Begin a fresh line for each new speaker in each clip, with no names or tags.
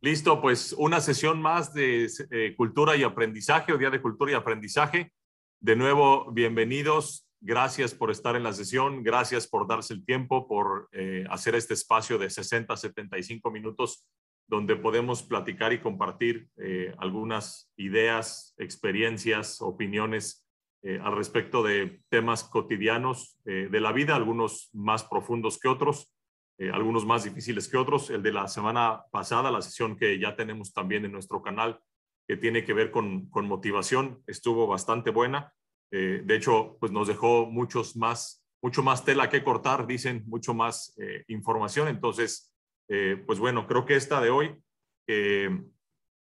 Listo, pues una sesión más de eh, cultura y aprendizaje o día de cultura y aprendizaje. De nuevo, bienvenidos. Gracias por estar en la sesión. Gracias por darse el tiempo, por eh, hacer este espacio de 60 a 75 minutos donde podemos platicar y compartir eh, algunas ideas, experiencias, opiniones al respecto de temas cotidianos de la vida, algunos más profundos que otros. Eh, algunos más difíciles que otros. El de la semana pasada, la sesión que ya tenemos también en nuestro canal, que tiene que ver con, con motivación, estuvo bastante buena. Eh, de hecho, pues nos dejó muchos más, mucho más tela que cortar, dicen, mucho más eh, información. Entonces, pues bueno, creo que esta de hoy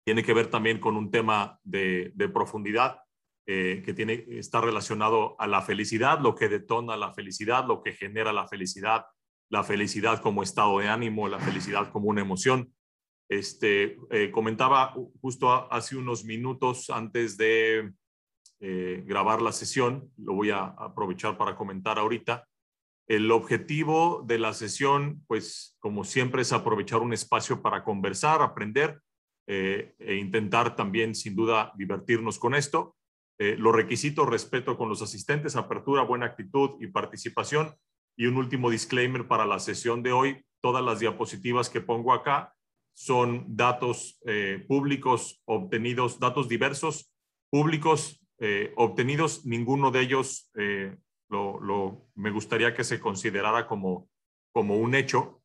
tiene que ver también con un tema de, de profundidad. que tiene, está relacionado a la felicidad, lo que detona la felicidad, lo que genera la felicidad, la felicidad como estado de ánimo, la felicidad como una emoción. Este, eh, comentaba justo hace unos minutos antes de eh, grabar la sesión, lo voy a aprovechar para comentar ahorita. El objetivo de la sesión, pues como siempre, es aprovechar un espacio para conversar, aprender eh, e intentar también, sin duda, divertirnos con esto. los requisitos, respeto con los asistentes, apertura, buena actitud y participación. Y un último disclaimer para la sesión de hoy, todas las diapositivas que pongo acá son datos eh, públicos obtenidos, datos diversos, públicos eh, obtenidos, ninguno de ellos eh, lo, me gustaría que se considerara como, como un hecho.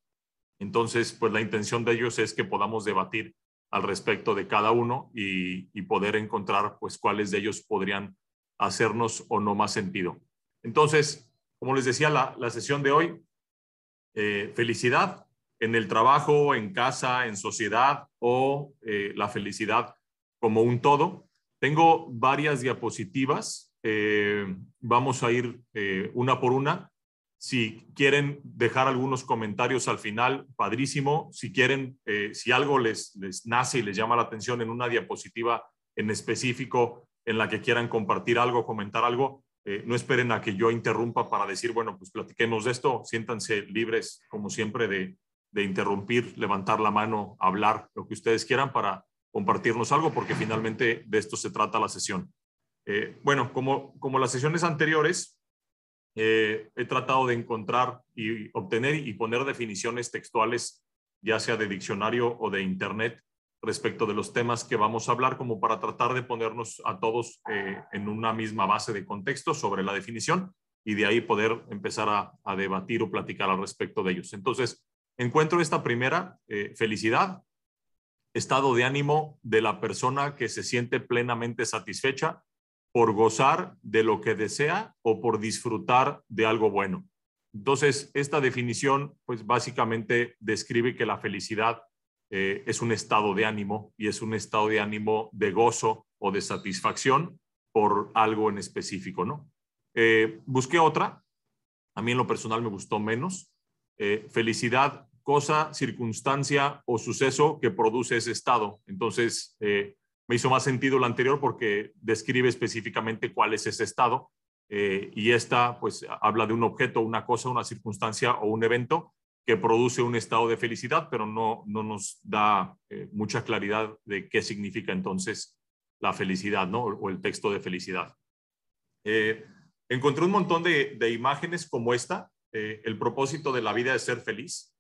Entonces, pues la intención de ellos es que podamos debatir al respecto de cada uno y, y poder encontrar pues cuáles de ellos podrían hacernos o no más sentido. Entonces, como les decía, la, sesión de hoy, eh, felicidad en el trabajo, en casa, en sociedad o eh, la felicidad como un todo. Tengo varias diapositivas. Eh, vamos a ir una por una. Si quieren dejar algunos comentarios al final, padrísimo. Si quieren, si algo les, les nace y les llama la atención en una diapositiva en específico en la que quieran compartir algo, comentar algo, eh, no esperen a que yo interrumpa para decir, bueno, pues platiquemos de esto. Siéntanse libres, como siempre, de, interrumpir, levantar la mano, hablar, lo que ustedes quieran para compartirnos algo, porque finalmente de esto se trata la sesión. Eh, bueno, como, como las sesiones anteriores, eh, he tratado de encontrar y obtener y poner definiciones textuales, ya sea de diccionario o de internet, respecto de los temas que vamos a hablar, como para tratar de ponernos a todos eh, en una misma base de contexto sobre la definición y de ahí poder empezar a, debatir o platicar al respecto de ellos. Entonces, encuentro esta primera, eh, felicidad, estado de ánimo de la persona que se siente plenamente satisfecha por gozar de lo que desea o por disfrutar de algo bueno. Entonces, esta definición, pues básicamente describe que la felicidad eh, es un estado de ánimo y es un estado de ánimo de gozo o de satisfacción por algo en específico, ¿no? Eh, busqué otra, a mí en lo personal me gustó menos, eh, felicidad, cosa, circunstancia o suceso que produce ese estado. Entonces, me hizo más sentido lo anterior porque describe específicamente cuál es ese estado y esta pues habla de un objeto, una cosa, una circunstancia o un evento que produce un estado de felicidad, pero no, no nos da eh, mucha claridad de qué significa entonces la felicidad, ¿no? O el texto de felicidad. Eh, encontré un montón de, imágenes como esta. Eh, el propósito de la vida es ser feliz.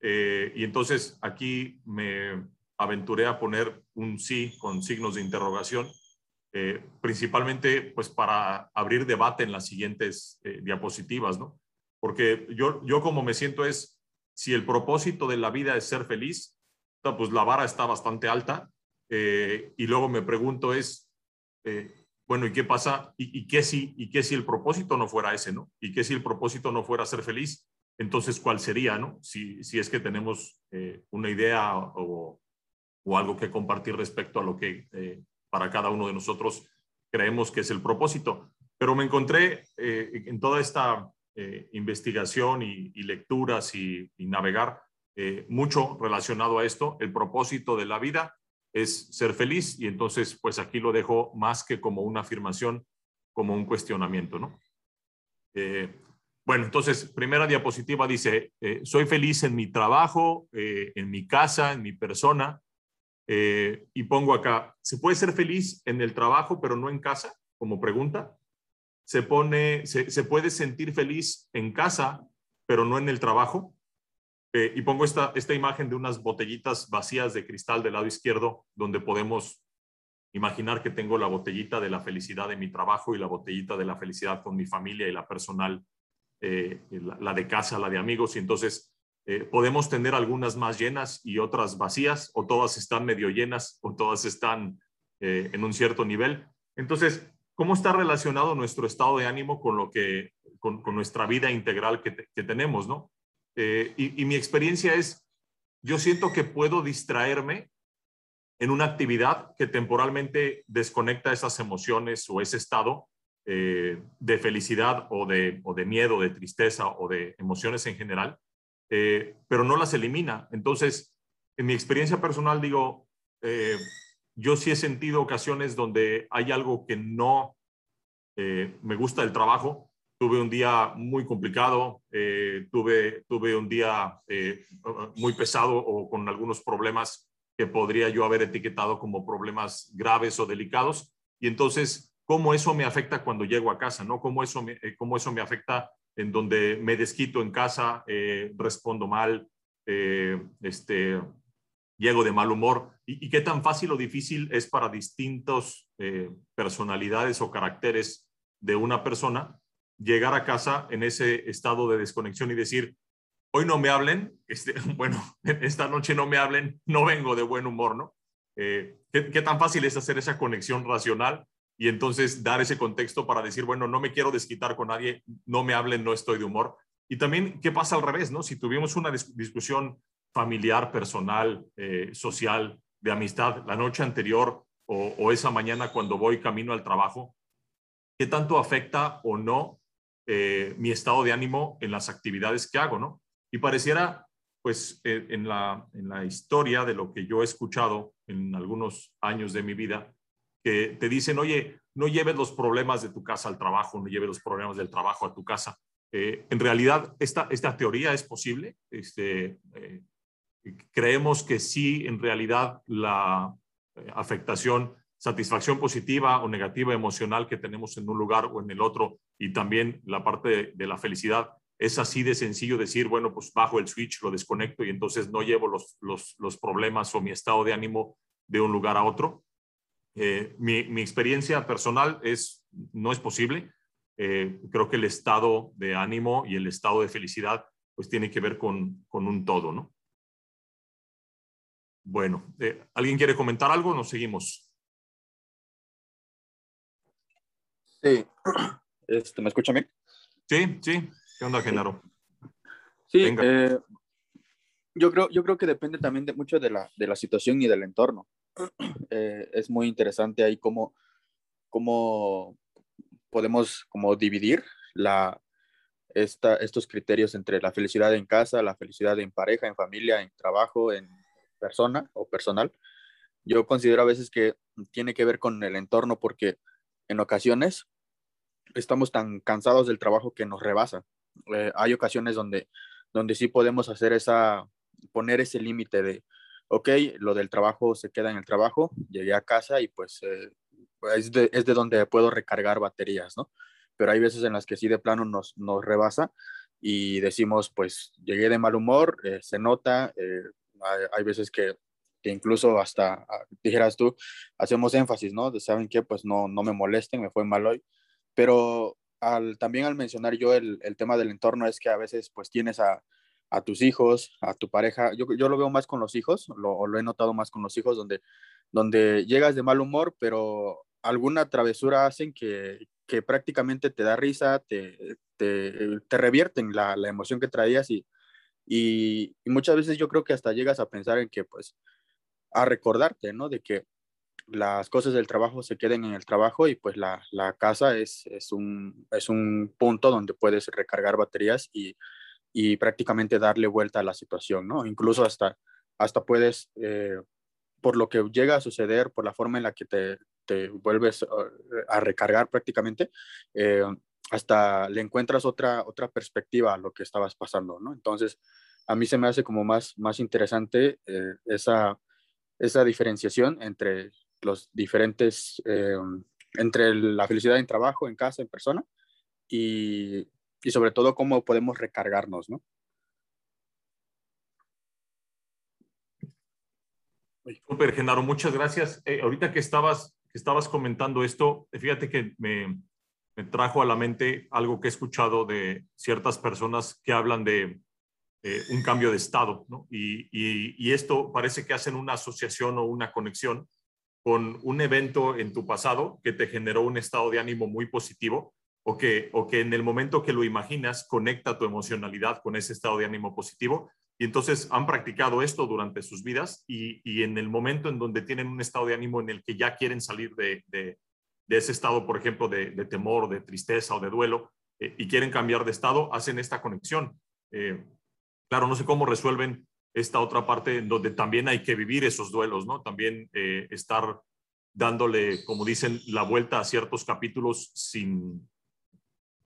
y entonces aquí me aventuré a poner un sí con signos de interrogación, principalmente pues para abrir debate en las siguientes diapositivas, ¿no? Porque yo, yo como me siento es, si el propósito de la vida es ser feliz, pues la vara está bastante alta. Eh, y luego me pregunto es, eh, bueno, ¿y qué pasa? ¿Y, qué si, ¿Y qué si el propósito no fuera ese, no? ¿Y qué si el propósito no fuera ser feliz? Entonces, ¿cuál sería, no? Si, si es que tenemos eh, una idea o, o, algo que compartir respecto a lo que para cada uno de nosotros creemos que es el propósito. Pero me encontré en toda esta eh, investigación y, lecturas y, navegar eh, mucho relacionado a esto. El propósito de la vida es ser feliz y entonces pues aquí lo dejo más que como una afirmación, como un cuestionamiento, ¿no? Eh, bueno, entonces, primera diapositiva dice, soy feliz en mi trabajo, en mi casa, en mi persona, y pongo acá, ¿se puede ser feliz en el trabajo pero no en casa? Como pregunta. ¿Se, pone, se, puede sentir feliz en casa pero no en el trabajo? Eh, y pongo esta, esta imagen de unas botellitas vacías de cristal del lado izquierdo, donde podemos imaginar que tengo la botellita de la felicidad de mi trabajo y la botellita de la felicidad con mi familia y la personal, eh, la, de casa, la de amigos. Y entonces eh, podemos tener algunas más llenas y otras vacías, o todas están medio llenas, o todas están en un cierto nivel. Entonces, ¿cómo está relacionado nuestro estado de ánimo con lo que, con, nuestra vida integral que, tenemos, no? y mi experiencia es, yo siento que puedo distraerme en una actividad que temporalmente desconecta esas emociones o ese estado eh, de felicidad o de, o de miedo, de tristeza o de emociones en general, eh, pero no las elimina. Entonces, en mi experiencia personal, digo, eh, yo sí he sentido ocasiones donde hay algo que no me gusta del trabajo. Tuve un día muy complicado, tuve, tuve un día muy pesado o con algunos problemas que podría yo haber etiquetado como problemas graves o delicados. Y entonces, ¿cómo eso me afecta cuando llego a casa? ¿no? ¿Cómo, eso me, eh, cómo eso me afecta en donde me desquito en casa, eh, respondo mal, eh, este, llego de mal humor? ¿Y, qué tan fácil o difícil es para distintos personalidades o caracteres de una persona llegar a casa en ese estado de desconexión y decir, hoy no me hablen, este, bueno, esta noche no me hablen, no vengo de buen humor, ¿no? Eh, ¿qué, tan fácil es hacer esa conexión racional y entonces dar ese contexto para decir, bueno, no me quiero desquitar con nadie, no me hablen, no estoy de humor? Y también, ¿qué pasa al revés, no? Si tuvimos una discusión familiar, personal, eh, social, de amistad, la noche anterior o, esa mañana cuando voy camino al trabajo, ¿qué tanto afecta o no eh, mi estado de ánimo en las actividades que hago, ¿no? Y pareciera, pues, eh, en, la, en la historia de lo que yo he escuchado en algunos años de mi vida, que te dicen, oye, no lleves los problemas de tu casa al trabajo, no lleves los problemas del trabajo a tu casa. En realidad, esta, esta teoría es posible. Este, creemos que sí, en realidad, la afectación, satisfacción positiva o negativa emocional que tenemos en un lugar o en el otro, y también la parte de la felicidad, es así de sencillo decir, bueno, pues bajo el switch, lo desconecto y entonces no llevo los, los, problemas o mi estado de ánimo de un lugar a otro. Eh, mi, mi, experiencia personal es, no es posible. Eh, creo que el estado de ánimo y el estado de felicidad pues tiene que ver con, con un todo, ¿no? Bueno, eh, ¿alguien quiere comentar algo? Nos seguimos.
Sí, este, ¿me escucha bien?
Sí, sí. ¿Qué onda, Genaro?
Sí, eh, yo, creo, yo creo que depende también de mucho de la, de la situación y del entorno. Eh, es muy interesante ahí cómo, cómo podemos como dividir la, esta, estos criterios entre la felicidad en casa, la felicidad en pareja, en familia, en trabajo, en persona o personal. Yo considero a veces que tiene que ver con el entorno porque en ocasiones estamos tan cansados del trabajo que nos rebasa. Eh, hay ocasiones donde, donde sí podemos hacer esa, poner ese límite de, ok, lo del trabajo se queda en el trabajo, llegué a casa y pues eh, es, de, es, de, donde puedo recargar baterías, ¿no? Pero hay veces en las que sí de plano nos, nos rebasa y decimos, pues llegué de mal humor, eh, se nota, hay, hay, veces que, que, incluso hasta, ah, dijeras tú, hacemos énfasis, ¿no? De, ¿Saben qué? Pues no, no me molesten, me fue mal hoy, pero también al mencionar yo el, tema del entorno es que a veces pues tienes a, tus hijos, a tu pareja, yo, yo, lo veo más con los hijos, lo, lo he notado más con los hijos, donde, donde llegas de mal humor, pero alguna travesura hacen que, que prácticamente te da risa, te, te, te revierten la, la, emoción que traías y, y, muchas veces yo creo que hasta llegas a pensar en que pues a recordarte, ¿no? De que las cosas del trabajo se queden en el trabajo y pues la, la casa es, es, un, es un punto donde puedes recargar baterías y, y, prácticamente darle vuelta a la situación, ¿no? Incluso hasta, hasta puedes, eh, por lo que llega a suceder, por la forma en la que te, te vuelves a recargar prácticamente, eh, hasta le encuentras otra, otra perspectiva a lo que estabas pasando, ¿no? Entonces, a mí se me hace como más, más interesante eh, esa esa diferenciación entre los diferentes, eh, entre la felicidad en trabajo, en casa, en persona, y, y sobre todo cómo podemos recargarnos, ¿no?
Super, Genaro, muchas gracias. Eh, ahorita que estabas, que estabas comentando esto, fíjate que me, me, trajo a la mente algo que he escuchado de ciertas personas que hablan de un cambio de estado. Y, y, y, esto parece que hacen una asociación o una conexión con un evento en tu pasado que te generó un estado de ánimo muy positivo o que, o que en el momento que lo imaginas conecta tu emocionalidad con ese estado de ánimo positivo y entonces han practicado esto durante sus vidas y, en el momento en donde tienen un estado de ánimo en el que ya quieren salir de, ese estado, por ejemplo, de, temor, de tristeza o de duelo, eh, y quieren cambiar de estado, hacen esta conexión. Eh, claro, no sé cómo resuelven esta otra parte donde también hay que vivir esos duelos, ¿no? También eh, estar dándole, como dicen, la vuelta a ciertos capítulos sin,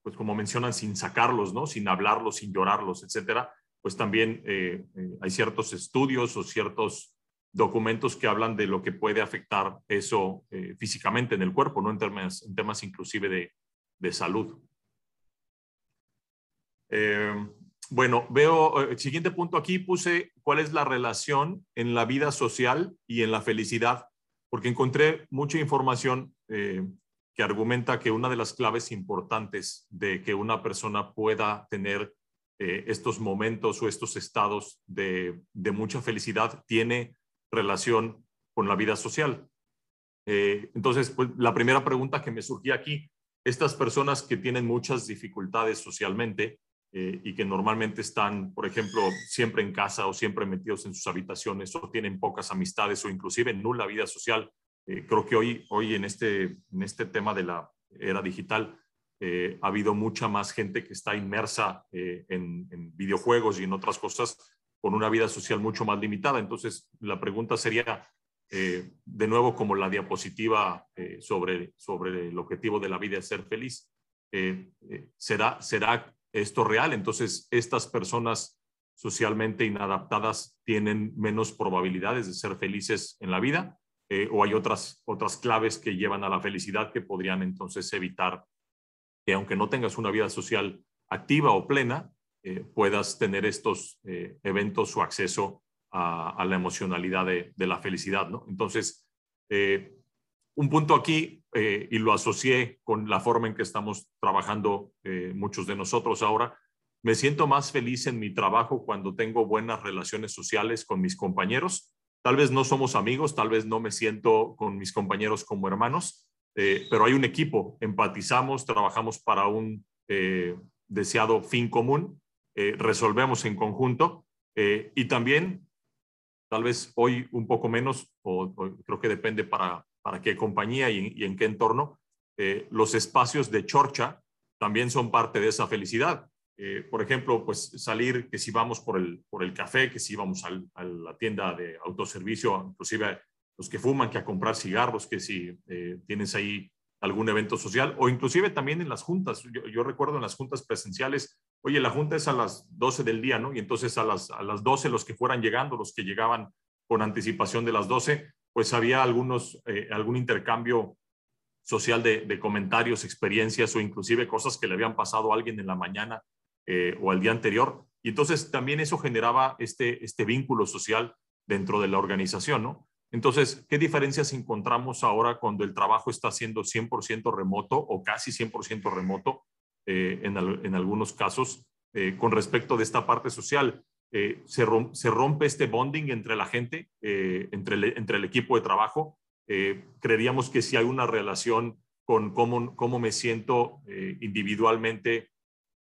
pues como mencionan, sin sacarlos, ¿no? Sin hablarlos, sin llorarlos, etcétera pues también hay ciertos estudios o ciertos documentos que hablan de lo que puede afectar eso eh, físicamente en el cuerpo, ¿no? En temas, en temas inclusive de, de salud. bueno, veo, el siguiente punto aquí puse cuál es la relación en la vida social y en la felicidad, porque encontré mucha información que argumenta que una de las claves importantes de que una persona pueda tener eh, estos momentos o estos estados de, mucha felicidad tiene relación con la vida social. Eh, entonces, pues, la primera pregunta que me surgía aquí, estas personas que tienen muchas dificultades socialmente eh, y que normalmente están, por ejemplo, siempre en casa o siempre metidos en sus habitaciones o tienen pocas amistades o inclusive nula vida social, creo que hoy, hoy en, este, en este tema de la era digital, eh, ha habido mucha más gente que está inmersa eh, en, videojuegos y en otras cosas con una vida social mucho más limitada. Entonces, la pregunta sería, eh, de nuevo, como la diapositiva sobre, sobre el objetivo de la vida es ser feliz. ¿será, ¿Será esto real? Entonces, estas personas socialmente inadaptadas tienen menos probabilidades de ser felices en la vida o hay otras, otras claves que llevan a la felicidad que podrían entonces evitar que aunque no tengas una vida social activa o plena, eh, puedas tener estos eh, eventos o acceso a, la emocionalidad de, la felicidad. ¿no? Entonces, eh, un punto aquí, y lo asocié con la forma en que estamos trabajando muchos de nosotros ahora, me siento más feliz en mi trabajo cuando tengo buenas relaciones sociales con mis compañeros. Tal vez no somos amigos, tal vez no me siento con mis compañeros como hermanos, eh, pero hay un equipo, empatizamos, trabajamos para un eh, deseado fin común, eh, resolvemos en conjunto y también, tal vez hoy un poco menos, o, creo que depende para, para qué compañía y, en qué entorno, los espacios de chorcha también son parte de esa felicidad. por ejemplo, pues salir, que si vamos por el, por el café, que si vamos a la tienda de autoservicio, inclusive los que fuman, que a comprar cigarros, que si eh, tienes ahí algún evento social o inclusive también en las juntas. Yo, recuerdo en las juntas presenciales, oye, la junta es a las 12 del día, ¿no? Y entonces a las, a las 12 los que fueran llegando, los que llegaban con anticipación de las 12, pues había algunos, eh, algún intercambio social de, comentarios, experiencias o inclusive cosas que le habían pasado a alguien en la mañana eh, o al día anterior. Y entonces también eso generaba este, este vínculo social dentro de la organización, ¿no? Entonces, ¿qué diferencias encontramos ahora cuando el trabajo está siendo 100% remoto o casi 100% remoto eh, en, algunos casos eh, con respecto de esta parte social? Eh, se, rompe este bonding entre la gente, entre el, entre, el, equipo de trabajo. creeríamos que si hay una relación con cómo, cómo me siento individualmente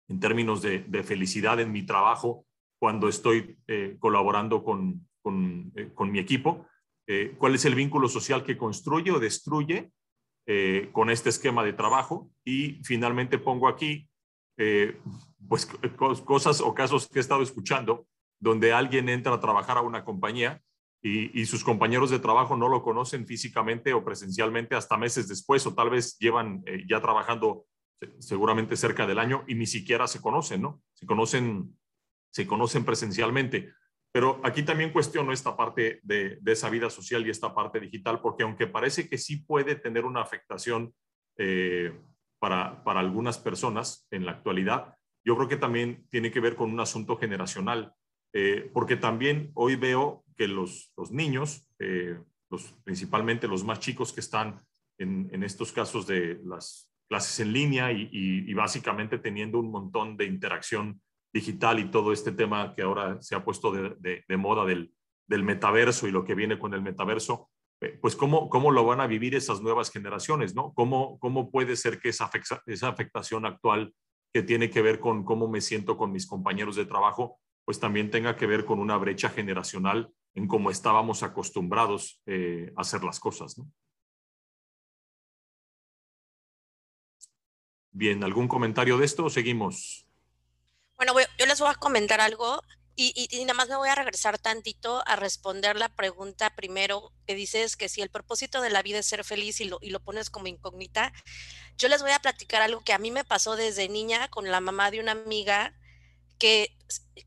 en términos de, felicidad en mi trabajo cuando estoy colaborando con, con mi equipo. Cuál es el vínculo social que construye o destruye eh, con este esquema de trabajo. Y finalmente pongo aquí, eh, pues, cosas o casos que he estado escuchando donde alguien entra a trabajar a una compañía y, sus compañeros de trabajo no lo conocen físicamente o presencialmente hasta meses después o tal vez llevan ya trabajando seguramente cerca del año y ni siquiera se conocen, ¿no? Se conocen, se conocen presencialmente. Pero aquí también cuestiono esta parte de, esa vida social y esta parte digital, porque aunque parece que sí puede tener una afectación eh, para, para algunas personas en la actualidad, yo creo que también tiene que ver con un asunto generacional, eh, porque también hoy veo que los, los niños, eh, los, principalmente los más chicos que están en, estos casos de las clases en línea y, básicamente teniendo un montón de interacción digital y todo este tema que ahora se ha puesto de, moda del, metaverso y lo que viene con el metaverso, eh, pues cómo, cómo lo van a vivir esas nuevas generaciones, ¿no? ¿Cómo, cómo puede ser que esa, afectación actual que tiene que ver con cómo me siento con mis compañeros de trabajo, pues también tenga que ver con una brecha generacional en cómo estábamos acostumbrados eh, a hacer las cosas. Bien, ¿algún comentario de esto? Seguimos.
Bueno, yo les voy a comentar algo y, nada más me voy a regresar tantito a responder la pregunta primero que dices que si el propósito de la vida es ser feliz y lo, y lo pones como incógnita, yo les voy a platicar algo que a mí me pasó desde niña con la mamá de una amiga que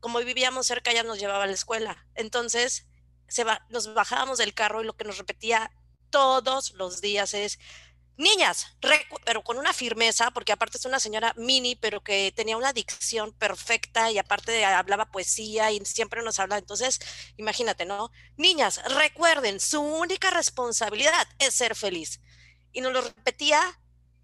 como vivíamos cerca ya nos llevaba a la escuela. Entonces se nos bajábamos del carro y lo que nos repetía todos los días es, Niñas, pero con una firmeza, porque aparte es una señora mini, pero que tenía una dicción perfecta y aparte hablaba poesía y siempre nos habla. Entonces, imagínate, ¿no? Niñas, recuerden, su única responsabilidad es ser feliz. Y nos lo repetía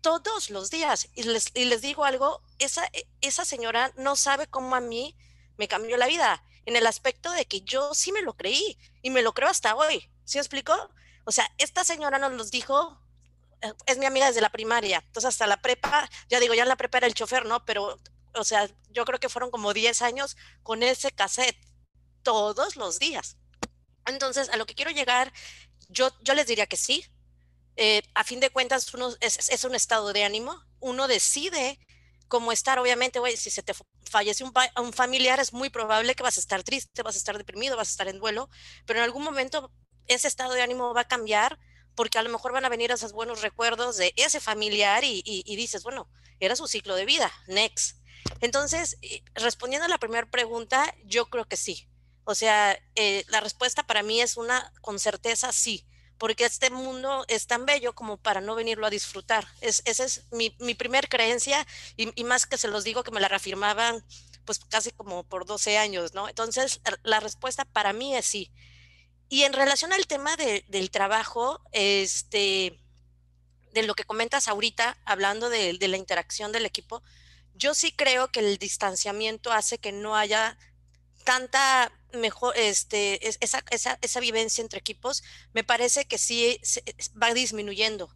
todos los días. Y les, y les digo algo, esa, esa señora no sabe cómo a mí me cambió la vida, en el aspecto de que yo sí me lo creí y me lo creo hasta hoy. ¿Sí explico? O sea, esta señora nos los dijo es mi amiga desde la primaria, entonces hasta la prepa, ya digo, ya en la prepa era el chofer, ¿no? Pero, o sea, yo creo que fueron como 10 años con ese cassette todos los días. Entonces, a lo que quiero llegar, yo, yo les diría que sí. Eh, a fin de cuentas, uno es, un estado de ánimo, uno decide cómo estar, obviamente, güey, si se te fallece un, un familiar, es muy probable que vas a estar triste, vas a estar deprimido, vas a estar en duelo, pero en algún momento ese estado de ánimo va a cambiar porque a lo mejor van a venir esos buenos recuerdos de ese familiar y, dices, bueno, era su ciclo de vida, next. Entonces, respondiendo a la primera pregunta, yo creo que sí. O sea, eh, la respuesta para mí es una con certeza sí, porque este mundo es tan bello como para no venirlo a disfrutar. Es, esa es mi, mi primer creencia y, y, más que se los digo que me la reafirmaban pues casi como por 12 años, ¿no? Entonces, la respuesta para mí es sí. Y en relación al tema del trabajo, este, de lo que comentas ahorita, hablando de, la interacción del equipo, yo sí creo que el distanciamiento hace que no haya tanta mejor, este, esa, esa, esa vivencia entre equipos, me parece que sí va disminuyendo.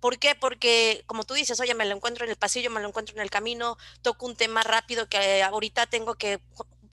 ¿Por qué? Porque, como tú dices, oye, me lo encuentro en el pasillo, me lo encuentro en el camino, toco un tema rápido que ahorita tengo que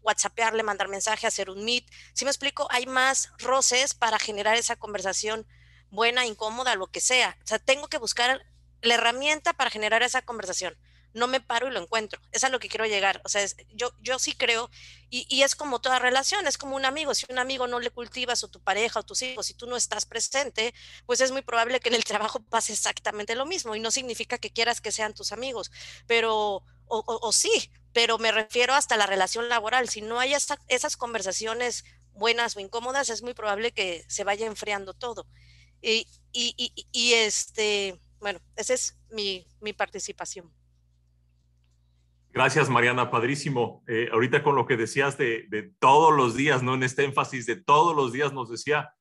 WhatsAppearle, mandar mensaje, hacer un meet. Si me explico, hay más roces para generar esa conversación buena, incómoda, lo que sea. O sea, tengo que buscar la herramienta para generar esa conversación. No me paro y lo encuentro. Es a lo que quiero llegar. O sea, yo, yo sí creo, y, es como toda relación, es como un amigo. Si un amigo no le cultivas o tu pareja o tus hijos, si tú no estás presente, pues es muy probable que en el trabajo pase exactamente lo mismo. Y no significa que quieras que sean tus amigos, pero, o, sí, pero me refiero hasta la relación laboral. Si no hay esas conversaciones buenas o incómodas, es muy probable que se vaya enfriando todo. Y, este, bueno, esa es mi, participación.
Gracias, Mariana, padrísimo. Eh, ahorita con lo que decías de, de, todos los días, ¿no? En este énfasis de todos los días nos decía,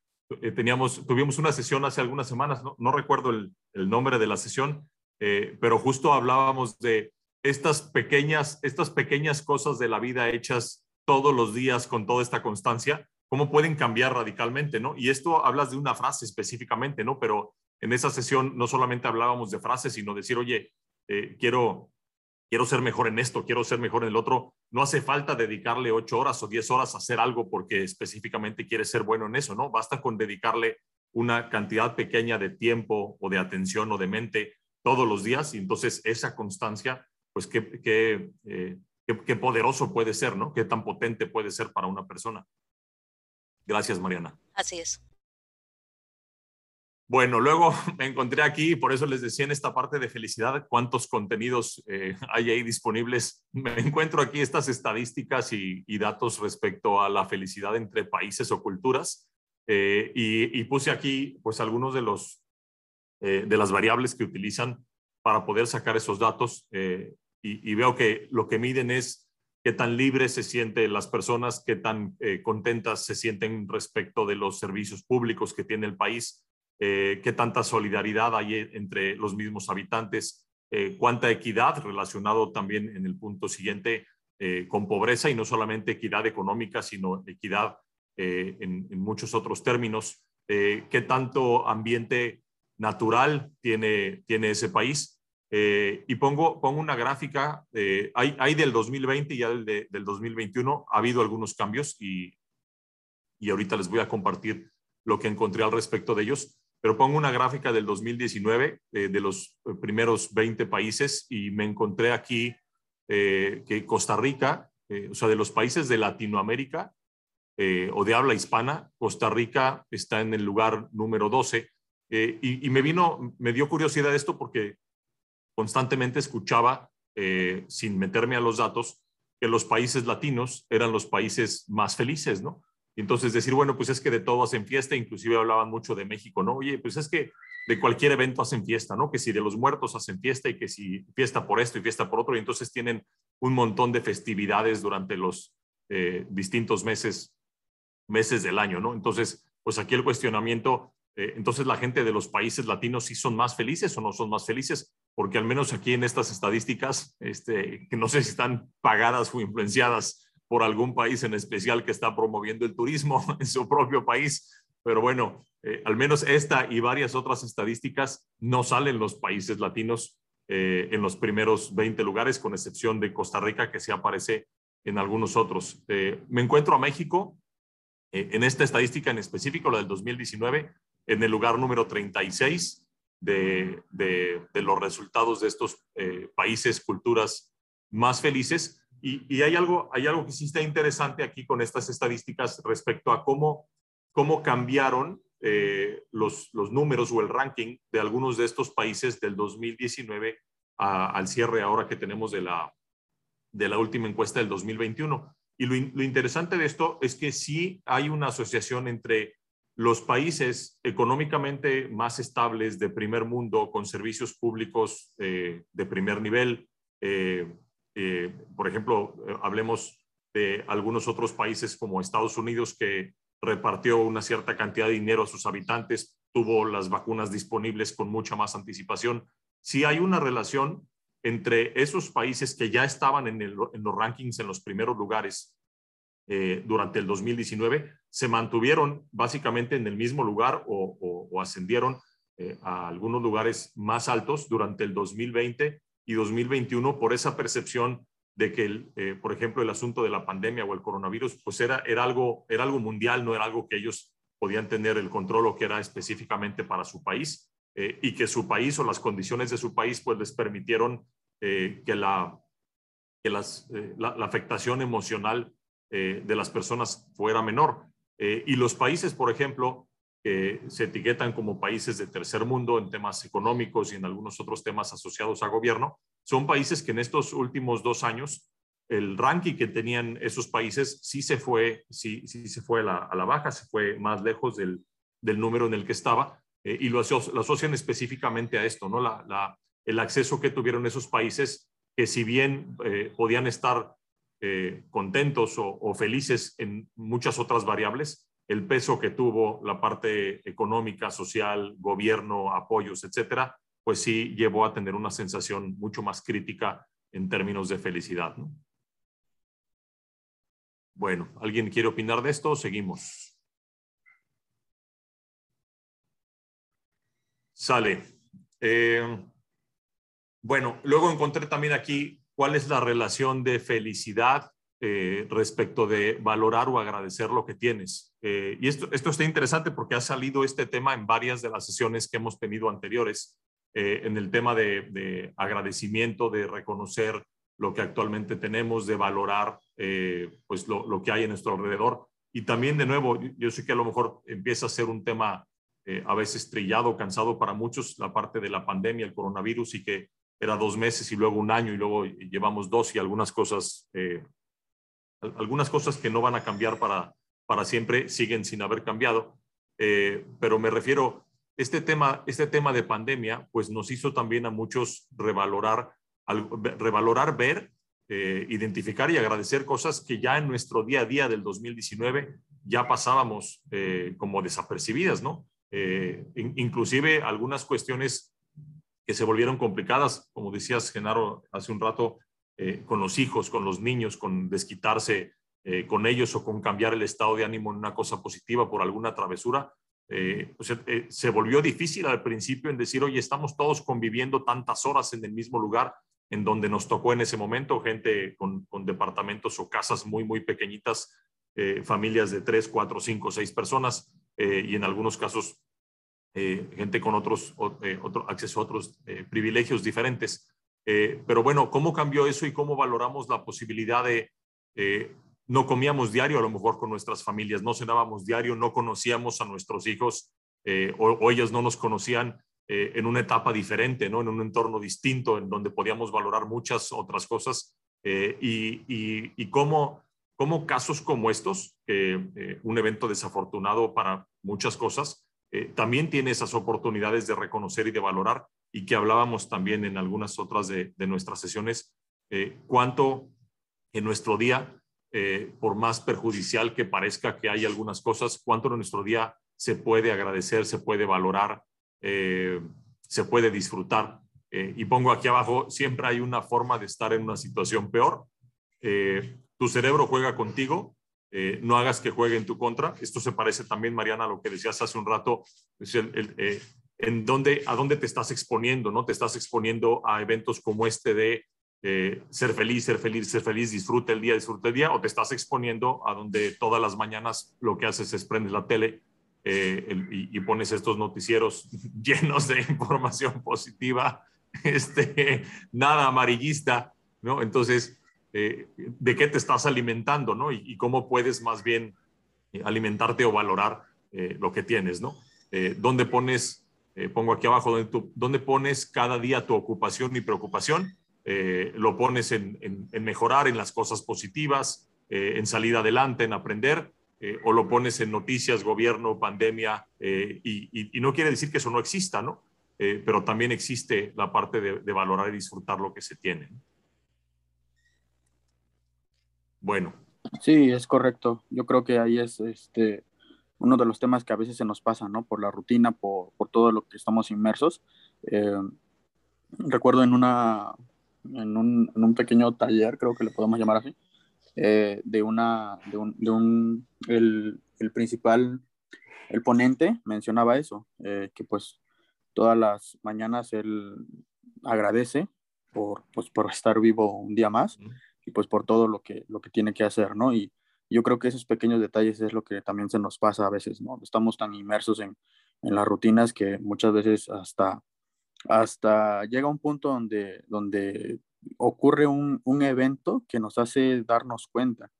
eh, teníamos, tuvimos una sesión hace algunas semanas, no, no recuerdo el, el, nombre de la sesión, eh, pero justo hablábamos de estas pequeñas, estas pequeñas cosas de la vida hechas todos los días con toda esta constancia, cómo pueden cambiar radicalmente, ¿no? Y esto hablas de una frase específicamente, ¿no? Pero en esa sesión no solamente hablábamos de frases, sino decir, oye, eh, quiero, quiero ser mejor en esto, quiero ser mejor en el otro. No hace falta dedicarle ocho horas o diez horas a hacer algo porque específicamente quieres ser bueno en eso, ¿no? Basta con dedicarle una cantidad pequeña de tiempo o de atención o de mente todos los días y entonces esa constancia pues eh, qué, qué, poderoso puede ser, ¿no? Qué tan potente puede ser para una persona. Gracias, Mariana.
Así es.
Bueno, luego me encontré aquí, por eso les decía en esta parte de felicidad, cuántos contenidos eh, hay ahí disponibles. Me encuentro aquí estas estadísticas y, datos respecto a la felicidad entre países o culturas. Eh, y, puse aquí pues algunos de los eh, de las variables que utilizan para poder sacar esos datos y, y, veo que lo que miden es qué tan libres se sienten las personas, qué tan contentas se sienten respecto de los servicios públicos que tiene el país eh, qué tanta solidaridad hay entre los mismos habitantes, eh, cuánta equidad relacionado también en el punto siguiente eh, con pobreza y no solamente equidad económica, sino equidad en, muchos otros términos, qué tanto ambiente natural tiene, tiene ese país. y pongo, pongo una gráfica, hay, hay, del 2020 y ya del, del 2021, ha habido algunos cambios y, y ahorita les voy a compartir lo que encontré al respecto de ellos pero pongo una gráfica del 2019 eh, de los eh, primeros 20 países y me encontré aquí eh, que Costa Rica, o sea, de los países de Latinoamérica o de habla hispana, Costa Rica está en el lugar número 12. Y, y, me vino, me dio curiosidad esto porque constantemente escuchaba, sin meterme a los datos, que los países latinos eran los países más felices, ¿no? Entonces decir, bueno, pues es que de todo hacen fiesta, inclusive hablaban mucho de México, ¿no? Oye, pues es que de cualquier evento hacen fiesta, ¿no? Que si de los muertos hacen fiesta y que si fiesta por esto y fiesta por otro, y entonces tienen un montón de festividades durante los eh, distintos meses, meses del año, ¿no? Entonces, pues aquí el cuestionamiento, eh, entonces la gente de los países latinos sí son más felices o no son más felices, porque al menos aquí en estas estadísticas, este, que no sé si están pagadas o influenciadas por algún país en especial que está promoviendo el turismo en su propio país. Pero bueno, eh, al menos esta y varias otras estadísticas no salen los países latinos eh, en los primeros 20 lugares, con excepción de Costa Rica, que sí aparece en algunos otros. Eh, me encuentro a México en esta estadística en específico, la del 2019, en el lugar número 36 de, de, de los resultados de estos países, culturas más felices y, hay, algo, hay algo que sí está interesante aquí con estas estadísticas respecto a cómo, cómo cambiaron eh, los, los números o el ranking de algunos de estos países del 2019 al cierre ahora que tenemos de la, de la última encuesta del 2021. Y lo, lo, interesante de esto es que sí hay una asociación entre los países económicamente más estables de primer mundo, con servicios públicos eh, de primer nivel, eh, eh, por ejemplo, eh, hablemos de algunos otros países como Estados Unidos que repartió una cierta cantidad de dinero a sus habitantes, tuvo las vacunas disponibles con mucha más anticipación. Si hay una relación entre esos países que ya estaban en, los rankings en los primeros lugares eh, durante el 2019, se mantuvieron básicamente en el mismo lugar o, ascendieron a algunos lugares más altos durante el 2020 y 2021 por esa percepción de que, eh, por ejemplo, el asunto de la pandemia o el coronavirus, pues era, era, algo, era algo mundial, no era algo que ellos podían tener el control o que era específicamente para su país, eh, y que su país o las condiciones de su país pues les permitieron eh, que, la, que las, la, afectación emocional de las personas fuera menor. y los países, por ejemplo, que se etiquetan como países de tercer mundo en temas económicos y en algunos otros temas asociados a gobierno, son países que en estos últimos dos años el ranking que tenían esos países sí se fue, sí, sí se fue a la, baja, se fue más lejos del, del número en el que estaba eh, y lo, asocian específicamente a esto, ¿no? La, la, el acceso que tuvieron esos países que si bien eh, podían estar eh, contentos o, felices en muchas otras variables, el peso que tuvo la parte económica, social, gobierno, apoyos, etcétera, pues sí llevó a tener una sensación mucho más crítica en términos de felicidad. Bueno, ¿alguien quiere opinar de esto? Seguimos. Sale. Eh, bueno, luego encontré también aquí cuál es la relación de felicidad eh, respecto de valorar o agradecer lo que tienes. Eh, y esto, esto está interesante porque ha salido este tema en varias de las sesiones que hemos tenido anteriores, eh, en el tema de, agradecimiento, de reconocer lo que actualmente tenemos, de valorar pues lo, lo, que hay en nuestro alrededor. Y también, de nuevo, yo sé que a lo mejor empieza a ser un tema eh, a veces trillado, cansado para muchos, la parte de la pandemia, el coronavirus, y que era dos meses y luego un año y luego llevamos dos y algunas cosas, eh, algunas cosas que no van a cambiar para, para siempre siguen sin haber cambiado. Eh, pero me refiero, este tema, este tema de pandemia, pues nos hizo también a muchos revalorar, revalorar ver, identificar y agradecer cosas que ya en nuestro día a día del 2019 ya pasábamos como desapercibidas, ¿no? Eh, inclusive algunas cuestiones que se volvieron complicadas, como decías, Genaro, hace un rato, eh, con los hijos, con los niños, con desquitarse eh, con ellos o con cambiar el estado de ánimo en una cosa positiva por alguna travesura. se volvió difícil al principio en decir, oye, estamos todos conviviendo tantas horas en el mismo lugar en donde nos tocó en ese momento, gente con, departamentos o casas muy, muy pequeñitas, familias de tres, cuatro, cinco, seis personas eh, y en algunos casos eh, gente con otros, eh, otro, acceso a otros privilegios diferentes. Pero bueno, ¿cómo cambió eso y cómo valoramos la posibilidad de no comíamos diario a lo mejor con nuestras familias, no cenábamos diario, no conocíamos a nuestros hijos o, ellos no nos conocían en una etapa diferente, ¿no? en un entorno distinto, en donde podíamos valorar muchas otras cosas y, y, cómo como casos como estos, eh, un evento desafortunado para muchas cosas, eh, también tiene esas oportunidades de reconocer y de valorar y que hablábamos también en algunas otras de, nuestras sesiones, eh, cuánto en nuestro día, por más perjudicial que parezca que hay algunas cosas, cuánto en nuestro día se puede agradecer, se puede valorar, se puede disfrutar. y pongo aquí abajo, siempre hay una forma de estar en una situación peor tu cerebro juega contigo, eh, no hagas que juegue en tu contra. Esto se parece también, Mariana, a lo que decías hace un rato, eh, en dónde, a dónde te estás exponiendo, ¿no? Te estás exponiendo a eventos como este de eh, ser feliz, ser feliz, ser feliz, disfruta el día, disfruta el día, o te estás exponiendo a donde todas las mañanas lo que haces es prendes la tele y, y, pones estos noticieros llenos de información positiva, este, nada amarillista, ¿no? Entonces, eh, de qué te estás alimentando, ¿no? Y, cómo puedes más bien eh, alimentarte o valorar eh, lo que tienes, ¿no? ¿Dónde pones, pongo aquí abajo, ¿dónde, pones cada día tu ocupación y preocupación? lo pones en, mejorar, en las cosas positivas, en salir adelante, en aprender, o lo pones en noticias, gobierno, pandemia, y, no quiere decir que eso no exista, ¿no? pero también existe la parte de, de, valorar y disfrutar lo que se tiene. ¿no? bueno.
Sí, es correcto. Yo creo que ahí es este uno de los temas que a veces se nos pasa, ¿no? Por la rutina, por, todo lo que estamos inmersos. Eh, recuerdo en una en un, pequeño taller, creo que le podemos llamar así, eh, de una de un, el, principal el ponente mencionaba eso, eh, que pues todas las mañanas él agradece por, pues, por estar vivo un día más y pues por todo lo que, lo que tiene que hacer, ¿no? Y yo creo que esos pequeños detalles es lo que también se nos pasa a veces, ¿no? Estamos tan inmersos en, en las rutinas que muchas veces hasta, hasta llega un punto donde, donde ocurre un, un evento que nos hace darnos cuenta.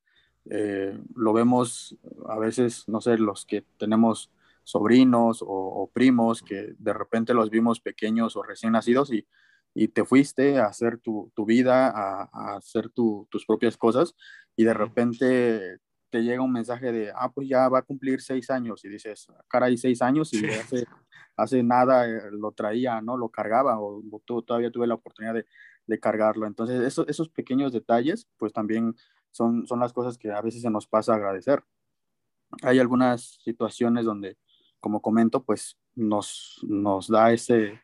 Eh, lo vemos a veces, no sé, los que tenemos sobrinos o, primos que de repente los vimos pequeños o recién nacidos y y te fuiste a hacer tu, tu vida, a, a hacer tu, tus propias cosas y de repente te llega un mensaje de, ah, pues ya va a cumplir seis años y dices, ah, caray, seis años y hace, hace nada eh, lo traía, ¿no? Lo cargaba o, todavía tuve la oportunidad de, de cargarlo. Entonces, esos, esos pequeños detalles, pues también son, son las cosas que a veces se nos pasa a agradecer. Hay algunas situaciones donde, como comento, pues nos, nos da ese,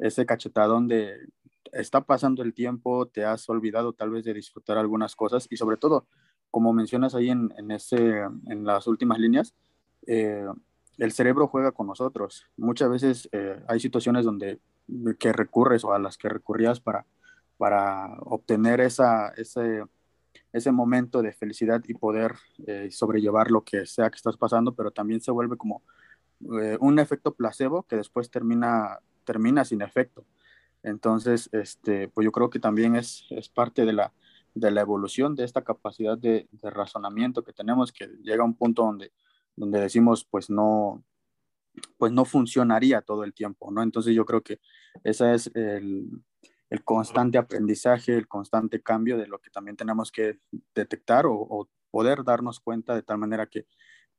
ese cachetadón de está pasando el tiempo, te has olvidado tal vez de disfrutar algunas cosas y sobre todo, como mencionas ahí en, en, ese, en las últimas líneas, eh, el cerebro juega con nosotros. Muchas veces eh, hay situaciones donde que recurres o a las que recurrías para, para obtener esa, ese, ese momento de felicidad y poder eh, sobrellevar lo que sea que estás pasando, pero también se vuelve como un efecto placebo que después termina termina sin efecto. Entonces, este, pues yo creo que también es, es parte de la, de la evolución de esta capacidad de, razonamiento que tenemos, que llega a un punto donde, donde decimos, pues no, pues no funcionaría todo el tiempo, ¿no? Entonces yo creo que ese es el, el constante aprendizaje, el constante cambio de lo que también tenemos que detectar o, o poder darnos cuenta de tal manera que,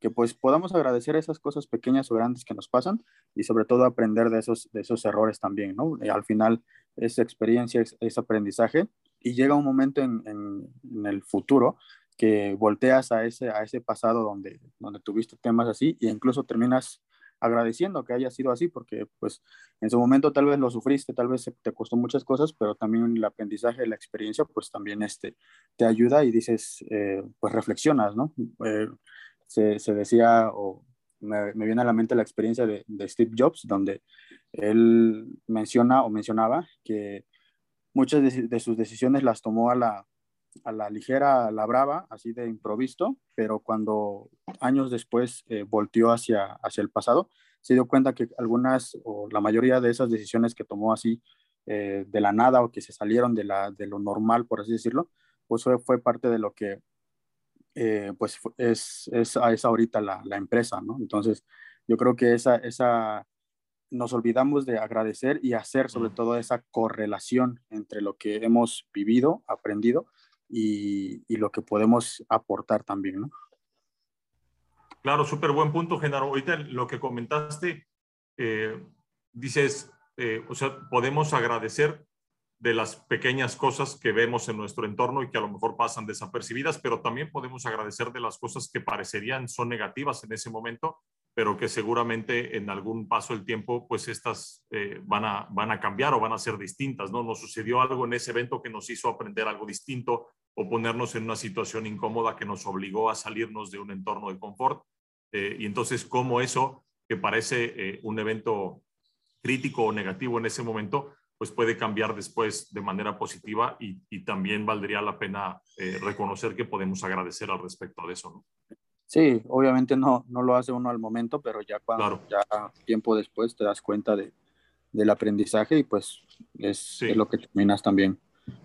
que pues podamos agradecer esas cosas pequeñas o grandes que nos pasan y sobre todo aprender de esos, de esos errores también, ¿no? Y al final esa experiencia, es, aprendizaje y llega un momento en, en, el futuro que volteas a ese, a ese pasado donde, donde tuviste temas así e incluso terminas agradeciendo que haya sido así, porque pues en su momento tal vez lo sufriste, tal vez te costó muchas cosas, pero también el aprendizaje, la experiencia, pues también este, te ayuda y dices, eh, pues reflexionas, ¿no? Eh, se, decía, o me, me, viene a la mente la experiencia de, de, Steve Jobs, donde él menciona o mencionaba que muchas de, de sus decisiones las tomó a la, a la ligera, a la brava, así de improviso, pero cuando años después eh, volteó hacia, hacia el pasado, se dio cuenta que algunas o la mayoría de esas decisiones que tomó así eh, de la nada o que se salieron de, la, de lo normal, por así decirlo, pues fue, fue parte de lo que eh, pues es, es, es ahorita la, la, empresa, ¿no? Entonces, yo creo que esa, esa, nos olvidamos de agradecer y hacer sobre todo esa correlación entre lo que hemos vivido, aprendido y, lo que podemos aportar también, ¿no?
Claro, súper buen punto, Genaro. Ahorita lo que comentaste, eh, dices, eh, o sea, podemos agradecer de las pequeñas cosas que vemos en nuestro entorno y que a lo mejor pasan desapercibidas, pero también podemos agradecer de las cosas que parecerían son negativas en ese momento, pero que seguramente en algún paso del tiempo, pues estas eh, van, a, van a cambiar o van a ser distintas, ¿no? Nos sucedió algo en ese evento que nos hizo aprender algo distinto o ponernos en una situación incómoda que nos obligó a salirnos de un entorno de confort. Eh, y entonces, ¿cómo eso, que parece eh, un evento crítico o negativo en ese momento, pues puede cambiar después de manera positiva y, y también valdría la pena eh, reconocer que podemos agradecer al respecto de eso, ¿no?
Sí, obviamente no, no lo hace uno al momento, pero ya cuando ya tiempo después te das cuenta de, del aprendizaje y pues es, es lo que terminas también.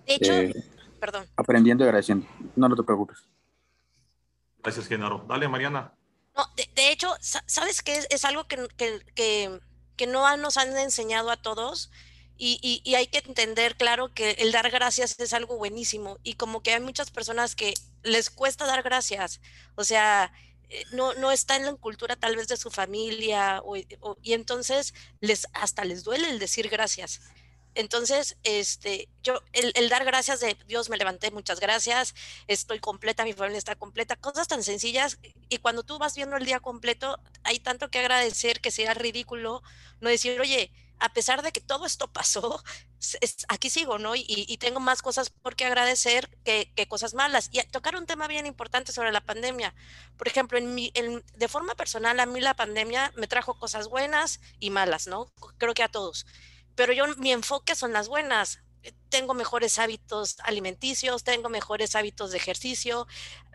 De hecho, Perdón.
Aprendiendo y agradeciendo. No, no te preocupes.
Gracias, Genaro. Dale, Mariana.
No, de, hecho, ¿sabes qué? Es, algo que, que, que, no nos han enseñado a todos y, hay que entender, claro, que el dar gracias es algo buenísimo y como que hay muchas personas que les cuesta dar gracias. O sea, eh, no, no está en la cultura tal vez de su familia y entonces les hasta les duele el decir gracias. Entonces, este, yo, el, dar gracias de Dios, me levanté, muchas gracias, estoy completa, mi familia está completa, cosas tan sencillas. Y cuando tú vas viendo el día completo, hay tanto que agradecer que sea ridículo no decir, oye, a pesar de que todo esto pasó, aquí sigo, ¿no? Y, tengo más cosas por qué agradecer que, cosas malas. Y tocar un tema bien importante sobre la pandemia. Por ejemplo, en mi, de forma personal, a mí la pandemia me trajo cosas buenas y malas, ¿no? Creo que a todos pero yo mi enfoque son las buenas. Eh, tengo mejores hábitos alimenticios, tengo mejores hábitos de ejercicio,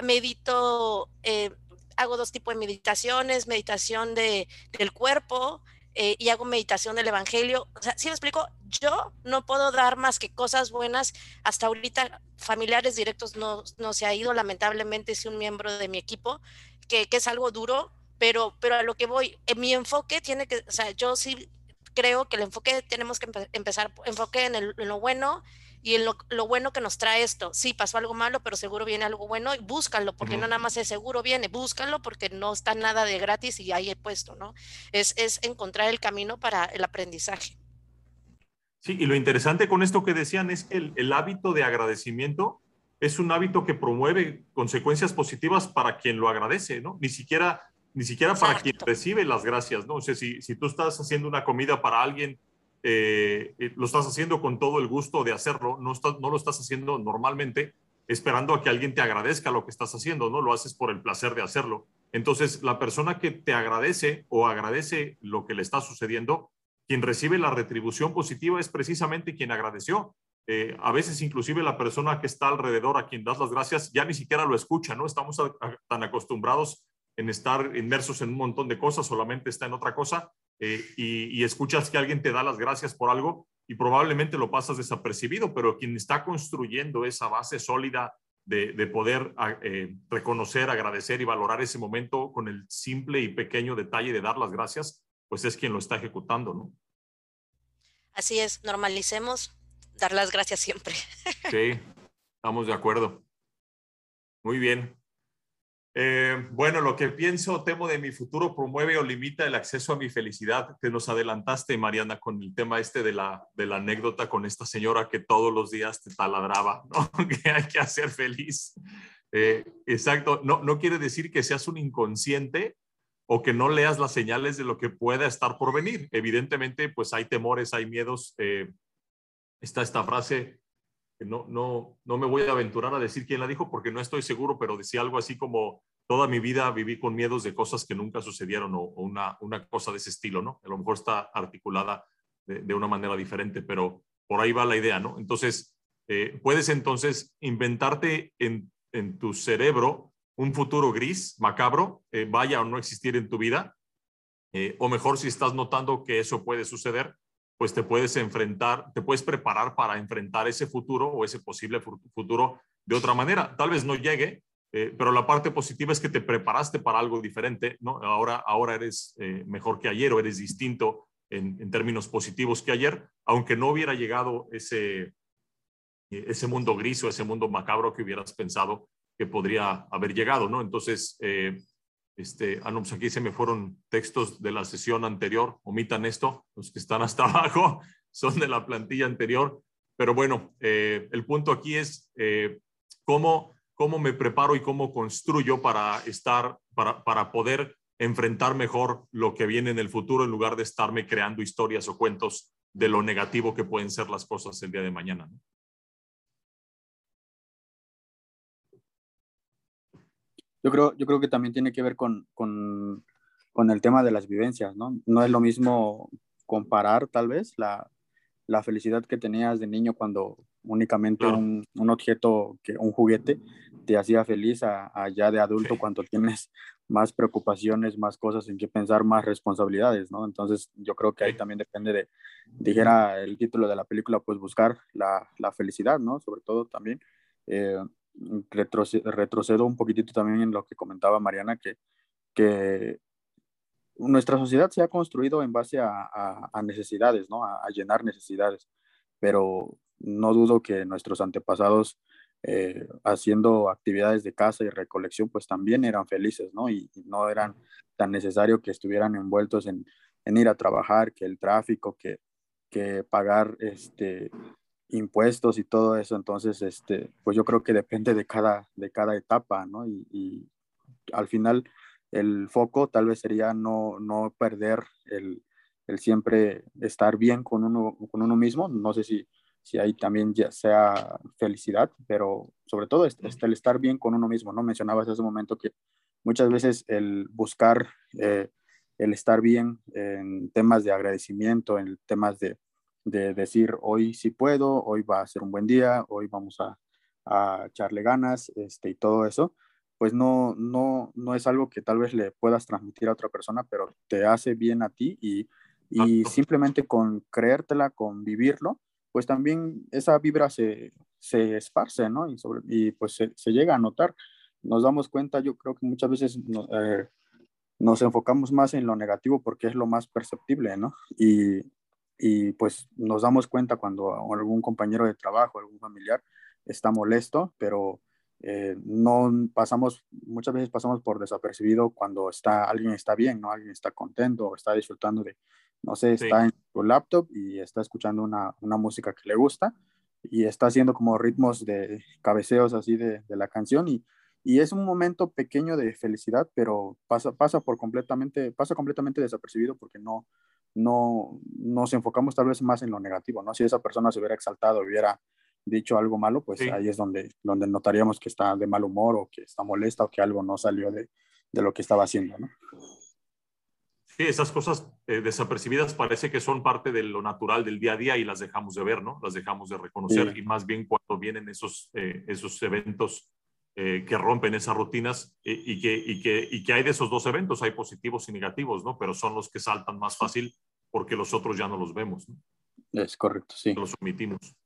medito, eh, hago dos tipos de meditaciones, meditación de, del cuerpo eh, y hago meditación del Evangelio. O sea, si me explico, yo no puedo dar más que cosas buenas. Hasta ahorita familiares directos no, no se ha ido, lamentablemente, si un miembro de mi equipo, que, que, es algo duro, pero, pero a lo que voy, en mi enfoque tiene que, o sea, yo sí creo que el enfoque tenemos que empezar, enfoque en, lo bueno y en lo, bueno que nos trae esto. Sí, pasó algo malo, pero seguro viene algo bueno y búscalo, porque no nada más es seguro viene, búscalo porque no está nada de gratis y ahí he puesto, ¿no? Es, es encontrar el camino para el aprendizaje.
Sí, y lo interesante con esto que decían es que el, el hábito de agradecimiento es un hábito que promueve consecuencias positivas para quien lo agradece, ¿no? Ni siquiera ni siquiera para quien recibe las gracias, ¿no? O sea, si, si tú estás haciendo una comida para alguien, eh, eh, lo estás haciendo con todo el gusto de hacerlo, no, no lo estás haciendo normalmente esperando a que alguien te agradezca lo que estás haciendo, ¿no? Lo haces por el placer de hacerlo. Entonces, la persona que te agradece o agradece lo que le está sucediendo, quien recibe la retribución positiva es precisamente quien agradeció. Eh, a veces inclusive la persona que está alrededor a quien das las gracias ya ni siquiera lo escucha, ¿no? Estamos tan acostumbrados en estar inmersos en un montón de cosas, solamente está en otra cosa eh, y, escuchas que alguien te da las gracias por algo y probablemente lo pasas desapercibido, pero quien está construyendo esa base sólida de, poder eh, reconocer, agradecer y valorar ese momento con el simple y pequeño detalle de dar las gracias, pues es quien lo está ejecutando, ¿no?
Así es, normalicemos dar las gracias siempre.
Sí, estamos de acuerdo. Muy bien. Eh, bueno, lo que pienso, temo de mi futuro promueve o limita el acceso a mi felicidad. Te nos adelantaste, Mariana, con el tema este de la, de la anécdota con esta señora que todos los días te taladraba, ¿no? que hay que hacer feliz. Eh, exacto, no, no quiere decir que seas un inconsciente o que no leas las señales de lo que pueda estar por venir. Evidentemente, pues hay temores, hay miedos. Eh, está esta frase no, no, no me voy a aventurar a decir quién la dijo porque no estoy seguro, pero decía algo así como, toda mi vida viví con miedos de cosas que nunca sucedieron o, una, una cosa de ese estilo, ¿no? A lo mejor está articulada de, una manera diferente, pero por ahí va la idea, ¿no? Entonces, eh, puedes entonces inventarte en, en, tu cerebro un futuro gris, macabro, eh, vaya o no existir en tu vida, eh, o mejor si estás notando que eso puede suceder, pues te puedes enfrentar, te puedes preparar para enfrentar ese futuro o ese posible futuro de otra manera. Tal vez no llegue, eh, pero la parte positiva es que te preparaste para algo diferente, ¿no? Ahora, ahora eres eh, mejor que ayer o eres distinto en, términos positivos que ayer, aunque no hubiera llegado ese, ese mundo gris o ese mundo macabro que hubieras pensado que podría haber llegado, ¿no? Entonces, eh, este, ah, pues aquí se me fueron textos de la sesión anterior, omitan esto, los que están hasta abajo son de la plantilla anterior, pero bueno, eh, el punto aquí es eh, cómo, cómo me preparo y cómo construyo para estar, para, para poder enfrentar mejor lo que viene en el futuro en lugar de estarme creando historias o cuentos de lo negativo que pueden ser las cosas el día de mañana.
Yo creo, yo creo que también tiene que ver con, con, con el tema de las vivencias, ¿no? No es lo mismo comparar tal vez la, la felicidad que tenías de niño cuando únicamente un, un, objeto, que, un juguete, te hacía feliz a, ya de adulto cuando tienes más preocupaciones, más cosas en que pensar, más responsabilidades, ¿no? Entonces yo creo que ahí también depende de, dijera el título de la película, pues buscar la, la felicidad, ¿no? Sobre todo también. Eh, retrocedo un poquitito también en lo que comentaba Mariana, que, que nuestra sociedad se ha construido en base a, necesidades, ¿no? A, llenar necesidades, pero no dudo que nuestros antepasados eh, haciendo actividades de casa y recolección, pues también eran felices, ¿no? Y, no eran tan necesario que estuvieran envueltos en, en, ir a trabajar, que el tráfico, que, que pagar este, impuestos y todo eso. Entonces, este, pues yo creo que depende de cada, de cada etapa, ¿no? Y, al final el foco tal vez sería no, no perder el, el, siempre estar bien con uno, con uno mismo. No sé si, si ahí también ya sea felicidad, pero sobre todo es, el estar bien con uno mismo, ¿no? Mencionabas hace un momento que muchas veces el buscar eh, el estar bien en temas de agradecimiento, en temas de, de decir hoy sí puedo, hoy va a ser un buen día, hoy vamos a, a echarle ganas este, y todo eso, pues no, no, no es algo que tal vez le puedas transmitir a otra persona, pero te hace bien a ti y, y simplemente con creértela, con vivirlo, pues también esa vibra se, se esparce, ¿no? Y, sobre, y pues se, se, llega a notar. Nos damos cuenta, yo creo que muchas veces eh, nos enfocamos más en lo negativo porque es lo más perceptible, ¿no? Y, y pues nos damos cuenta cuando algún compañero de trabajo, algún familiar está molesto, pero eh, no pasamos, muchas veces pasamos por desapercibido cuando está, alguien está bien, ¿no? Alguien está contento o está disfrutando de, no sé, está en su laptop y está escuchando una, una, música que le gusta y está haciendo como ritmos de cabeceos así de, de la canción y, y, es un momento pequeño de felicidad, pero pasa, pasa por completamente, pasa completamente desapercibido porque no, no nos enfocamos tal vez más en lo negativo, ¿no? Si esa persona se hubiera exaltado, hubiera dicho algo malo, pues ahí es donde, donde notaríamos que está de mal humor o que está molesta o que algo no salió de, de lo que estaba haciendo, ¿no?
Sí, esas cosas eh, desapercibidas parece que son parte de lo natural del día a día y las dejamos de ver, ¿no? Las dejamos de reconocer y más bien cuando vienen esos, eh, esos eventos eh, que rompen esas rutinas eh, y, que, y, que, y que hay de esos dos eventos, hay positivos y negativos, ¿no? Pero son los que saltan más fácil porque los otros ya no los vemos, ¿no?
Es correcto, sí.
Los omitimos.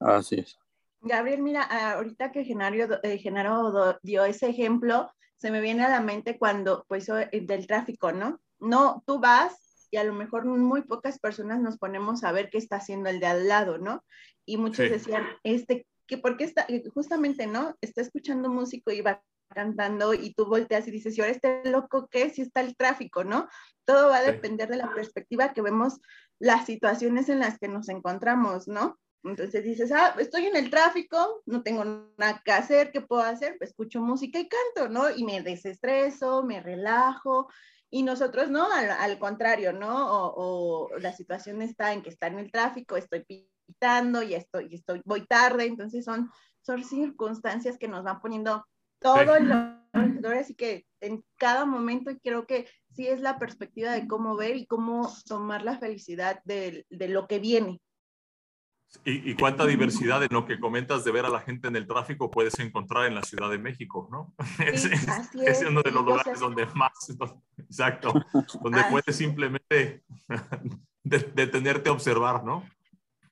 Así es.
Gabriel, mira, ahorita que Genaro, eh, Genaro dio ese ejemplo, se me viene a la mente cuando, pues, del tráfico, ¿no? No, tú vas y a lo mejor muy pocas personas nos ponemos a ver qué está haciendo el de al lado, ¿no? Y muchos decían, este, que porque está, justamente, ¿no? Está escuchando músico y va cantando y tú volteas y dices, ¿y ahora este loco qué? Si está el tráfico, ¿no? Todo va a depender de la perspectiva que vemos las situaciones en las que nos encontramos, ¿no? Entonces dices, ah, estoy en el tráfico, no tengo nada que hacer, ¿qué puedo hacer? Pues escucho música y canto, ¿no? Y me desestreso, me relajo. Y nosotros, ¿no? Al, contrario, ¿no? O, la situación está en que está en el tráfico, estoy y estoy, estoy, voy tarde. Entonces son, son circunstancias que nos van poniendo todo el así que en cada momento creo que sí es la perspectiva de cómo ver y cómo tomar la felicidad de, de lo que viene.
Y, cuánta diversidad en lo que comentas de ver a la gente en el tráfico puedes encontrar en la Ciudad de México, ¿no? es, es, uno de los lugares donde más, exacto, donde puedes simplemente detenerte a observar, ¿no?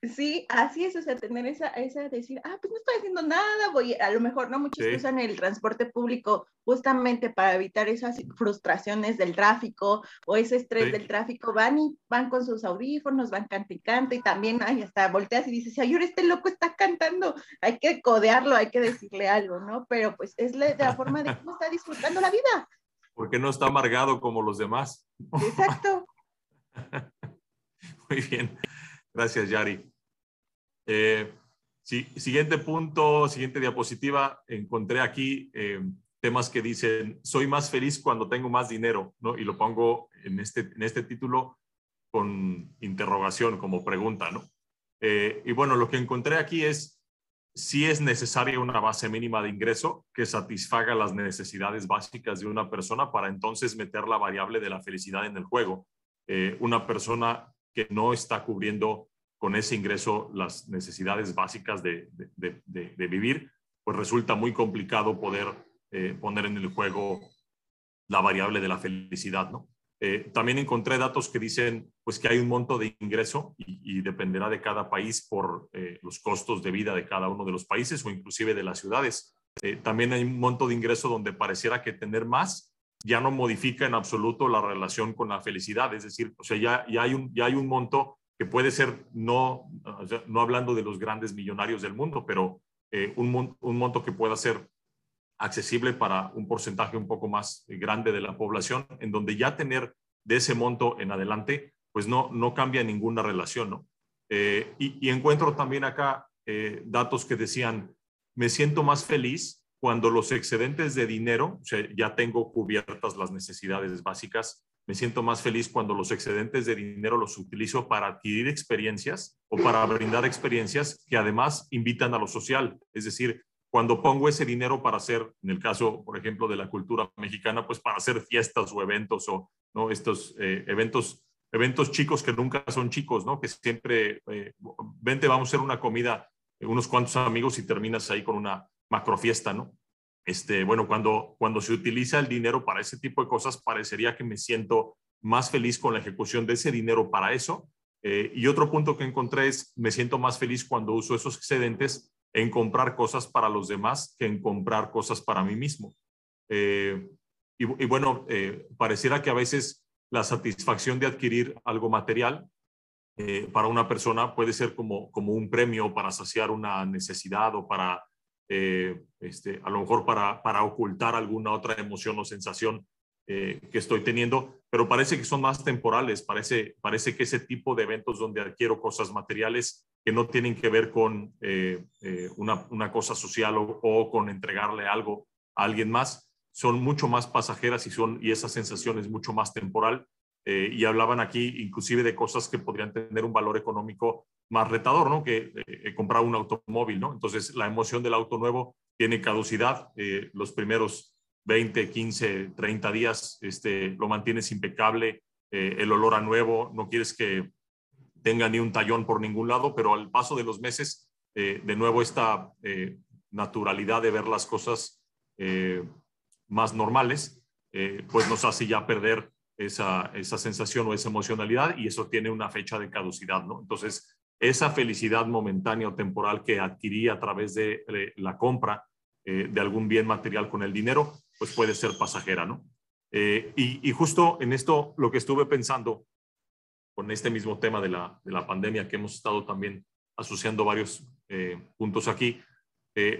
Sí, así es, o sea, tener esa, esa decir, ah, pues no estoy haciendo nada, voy, a lo mejor, ¿no? Muchos usan el transporte público justamente para evitar esas frustraciones del tráfico o ese estrés del tráfico, van y van con sus audífonos, van cantando y y también, ay, hasta volteas y dices, ay, ahora este loco está cantando, hay que codearlo, hay que decirle algo, ¿no? Pero pues es la, la forma de cómo está disfrutando la vida.
Porque no está amargado como los demás.
Exacto.
Muy bien. Gracias, Yari. Eh, siguiente punto, siguiente diapositiva. Encontré aquí eh, temas que dicen, soy más feliz cuando tengo más dinero, ¿no? Y lo pongo en este, en este título con interrogación, como pregunta, ¿no? Eh, y bueno, lo que encontré aquí es si es necesaria una base mínima de ingreso que satisfaga las necesidades básicas de una persona para entonces meter la variable de la felicidad en el juego. una persona que no está cubriendo con ese ingreso las necesidades básicas de, vivir, pues resulta muy complicado poder eh, poner en el juego la variable de la felicidad, ¿no? Eh, también encontré datos que dicen pues que hay un monto de ingreso y, dependerá de cada país por eh, los costos de vida de cada uno de los países o inclusive de las ciudades. también hay un monto de ingreso donde pareciera que tener más ya no modifica en absoluto la relación con la felicidad, es decir, o sea, ya, ya, hay, un, ya hay un monto que puede ser, no, no hablando de los grandes millonarios del mundo, pero eh, un, un, monto que pueda ser accesible para un porcentaje un poco más grande de la población, en donde ya tener de ese monto en adelante, pues no, no cambia ninguna relación, ¿no? Eh, y, encuentro también acá eh, datos que decían, me siento más feliz cuando los excedentes de dinero, ya tengo cubiertas las necesidades básicas, me siento más feliz cuando los excedentes de dinero los utilizo para adquirir experiencias o para brindar experiencias que además invitan a lo social. Es decir, cuando pongo ese dinero para hacer, en el caso, por ejemplo, de la cultura mexicana, pues para hacer fiestas o eventos o ¿no? estos eh, eventos, eventos chicos que nunca son chicos, ¿no? Que siempre, eh, vente, vamos a hacer una comida, unos cuantos amigos y terminas ahí con una macrofiesta, ¿no? Este, bueno, cuando, cuando se utiliza el dinero para ese tipo de cosas, parecería que me siento más feliz con la ejecución de ese dinero para eso. Eh, y otro punto que encontré es, me siento más feliz cuando uso esos excedentes en comprar cosas para los demás que en comprar cosas para mí mismo. Eh, y, bueno, eh, pareciera que a veces la satisfacción de adquirir algo material para una persona puede ser como, como un premio para saciar una necesidad o para eh, este, a lo mejor para, para, ocultar alguna otra emoción o sensación eh, que estoy teniendo, pero parece que son más temporales, parece, parece que ese tipo de eventos donde adquiero cosas materiales que no tienen que ver con eh, una, una, cosa social o, o, con entregarle algo a alguien más, son mucho más pasajeras y, son, y esa sensación es mucho más temporal. y hablaban aquí inclusive de cosas que podrían tener un valor económico más retador, ¿no? Que eh, comprar un automóvil, ¿no? Entonces, la emoción del auto nuevo tiene caducidad. Eh, los primeros 20, 15, 30 días este, lo mantienes impecable, eh, el olor a nuevo, no quieres que tenga ni un tallón por ningún lado, pero al paso de los meses, de nuevo esta naturalidad de ver las cosas más normales, pues nos hace ya perder esa, esa sensación o esa emocionalidad y eso tiene una fecha de caducidad, ¿no? Entonces, esa felicidad momentánea o temporal que adquirí a través de la compra eh, de algún bien material con el dinero, pues puede ser pasajera, ¿no? Eh, y, justo en esto lo que estuve pensando con este mismo tema de la, de la pandemia que hemos estado también asociando varios eh, puntos aquí.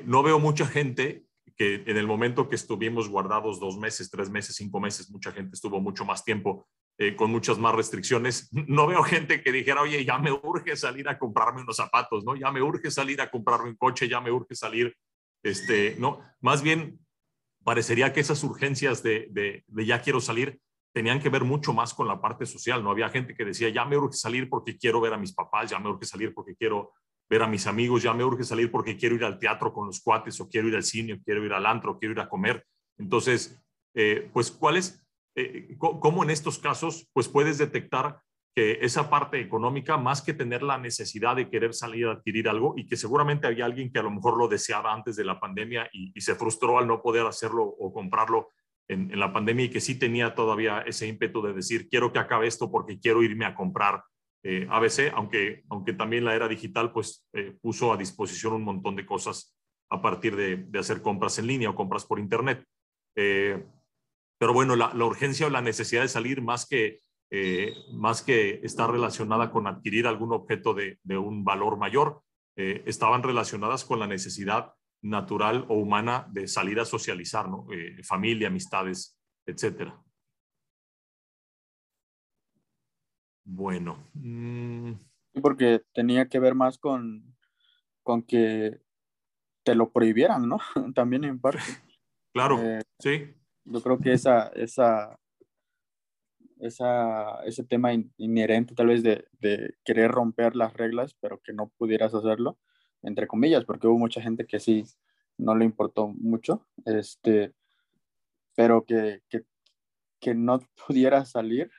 No veo mucha gente que en el momento que estuvimos guardados dos meses, tres meses, cinco meses, mucha gente estuvo mucho más tiempo eh, con muchas más restricciones. No veo gente que dijera, oye, ya me urge salir a comprarme unos zapatos, ¿no? Ya me urge salir a comprarme un coche, ya me urge salir, este, ¿no? Más bien, parecería que esas urgencias de, de, ya quiero salir tenían que ver mucho más con la parte social, ¿no? Había gente que decía, ya me urge salir porque quiero ver a mis papás, ya me urge salir porque quiero ver a mis amigos, ya me urge salir porque quiero ir al teatro con los cuates o quiero ir al cine o quiero ir al antro, quiero ir a comer. Entonces, eh, pues, ¿cuál es, eh, cómo en estos casos, pues puedes detectar que esa parte económica, más que tener la necesidad de querer salir a adquirir algo y que seguramente había alguien que a lo mejor lo deseaba antes de la pandemia y, se frustró al no poder hacerlo o comprarlo en, la pandemia y que sí tenía todavía ese ímpetu de decir, quiero que acabe esto porque quiero irme a comprar eh, ABC, aunque, aunque también la era digital pues eh, puso a disposición un montón de cosas a partir de, hacer compras en línea o compras por internet. Eh, pero bueno, la, urgencia o la necesidad de salir más que, más que estar relacionada con adquirir algún objeto de, de un valor mayor, estaban relacionadas con la necesidad natural o humana de salir a socializar, ¿no? familia, amistades, etcétera. Bueno.
Mm. Porque tenía que ver más con, con que te lo prohibieran, ¿no? También en parte.
Claro, eh, sí.
Yo creo que esa, esa, esa, ese tema inherente tal vez de, de, querer romper las reglas, pero que no pudieras hacerlo, entre comillas, porque hubo mucha gente que sí no le importó mucho, este, pero que, que, que no pudiera salir,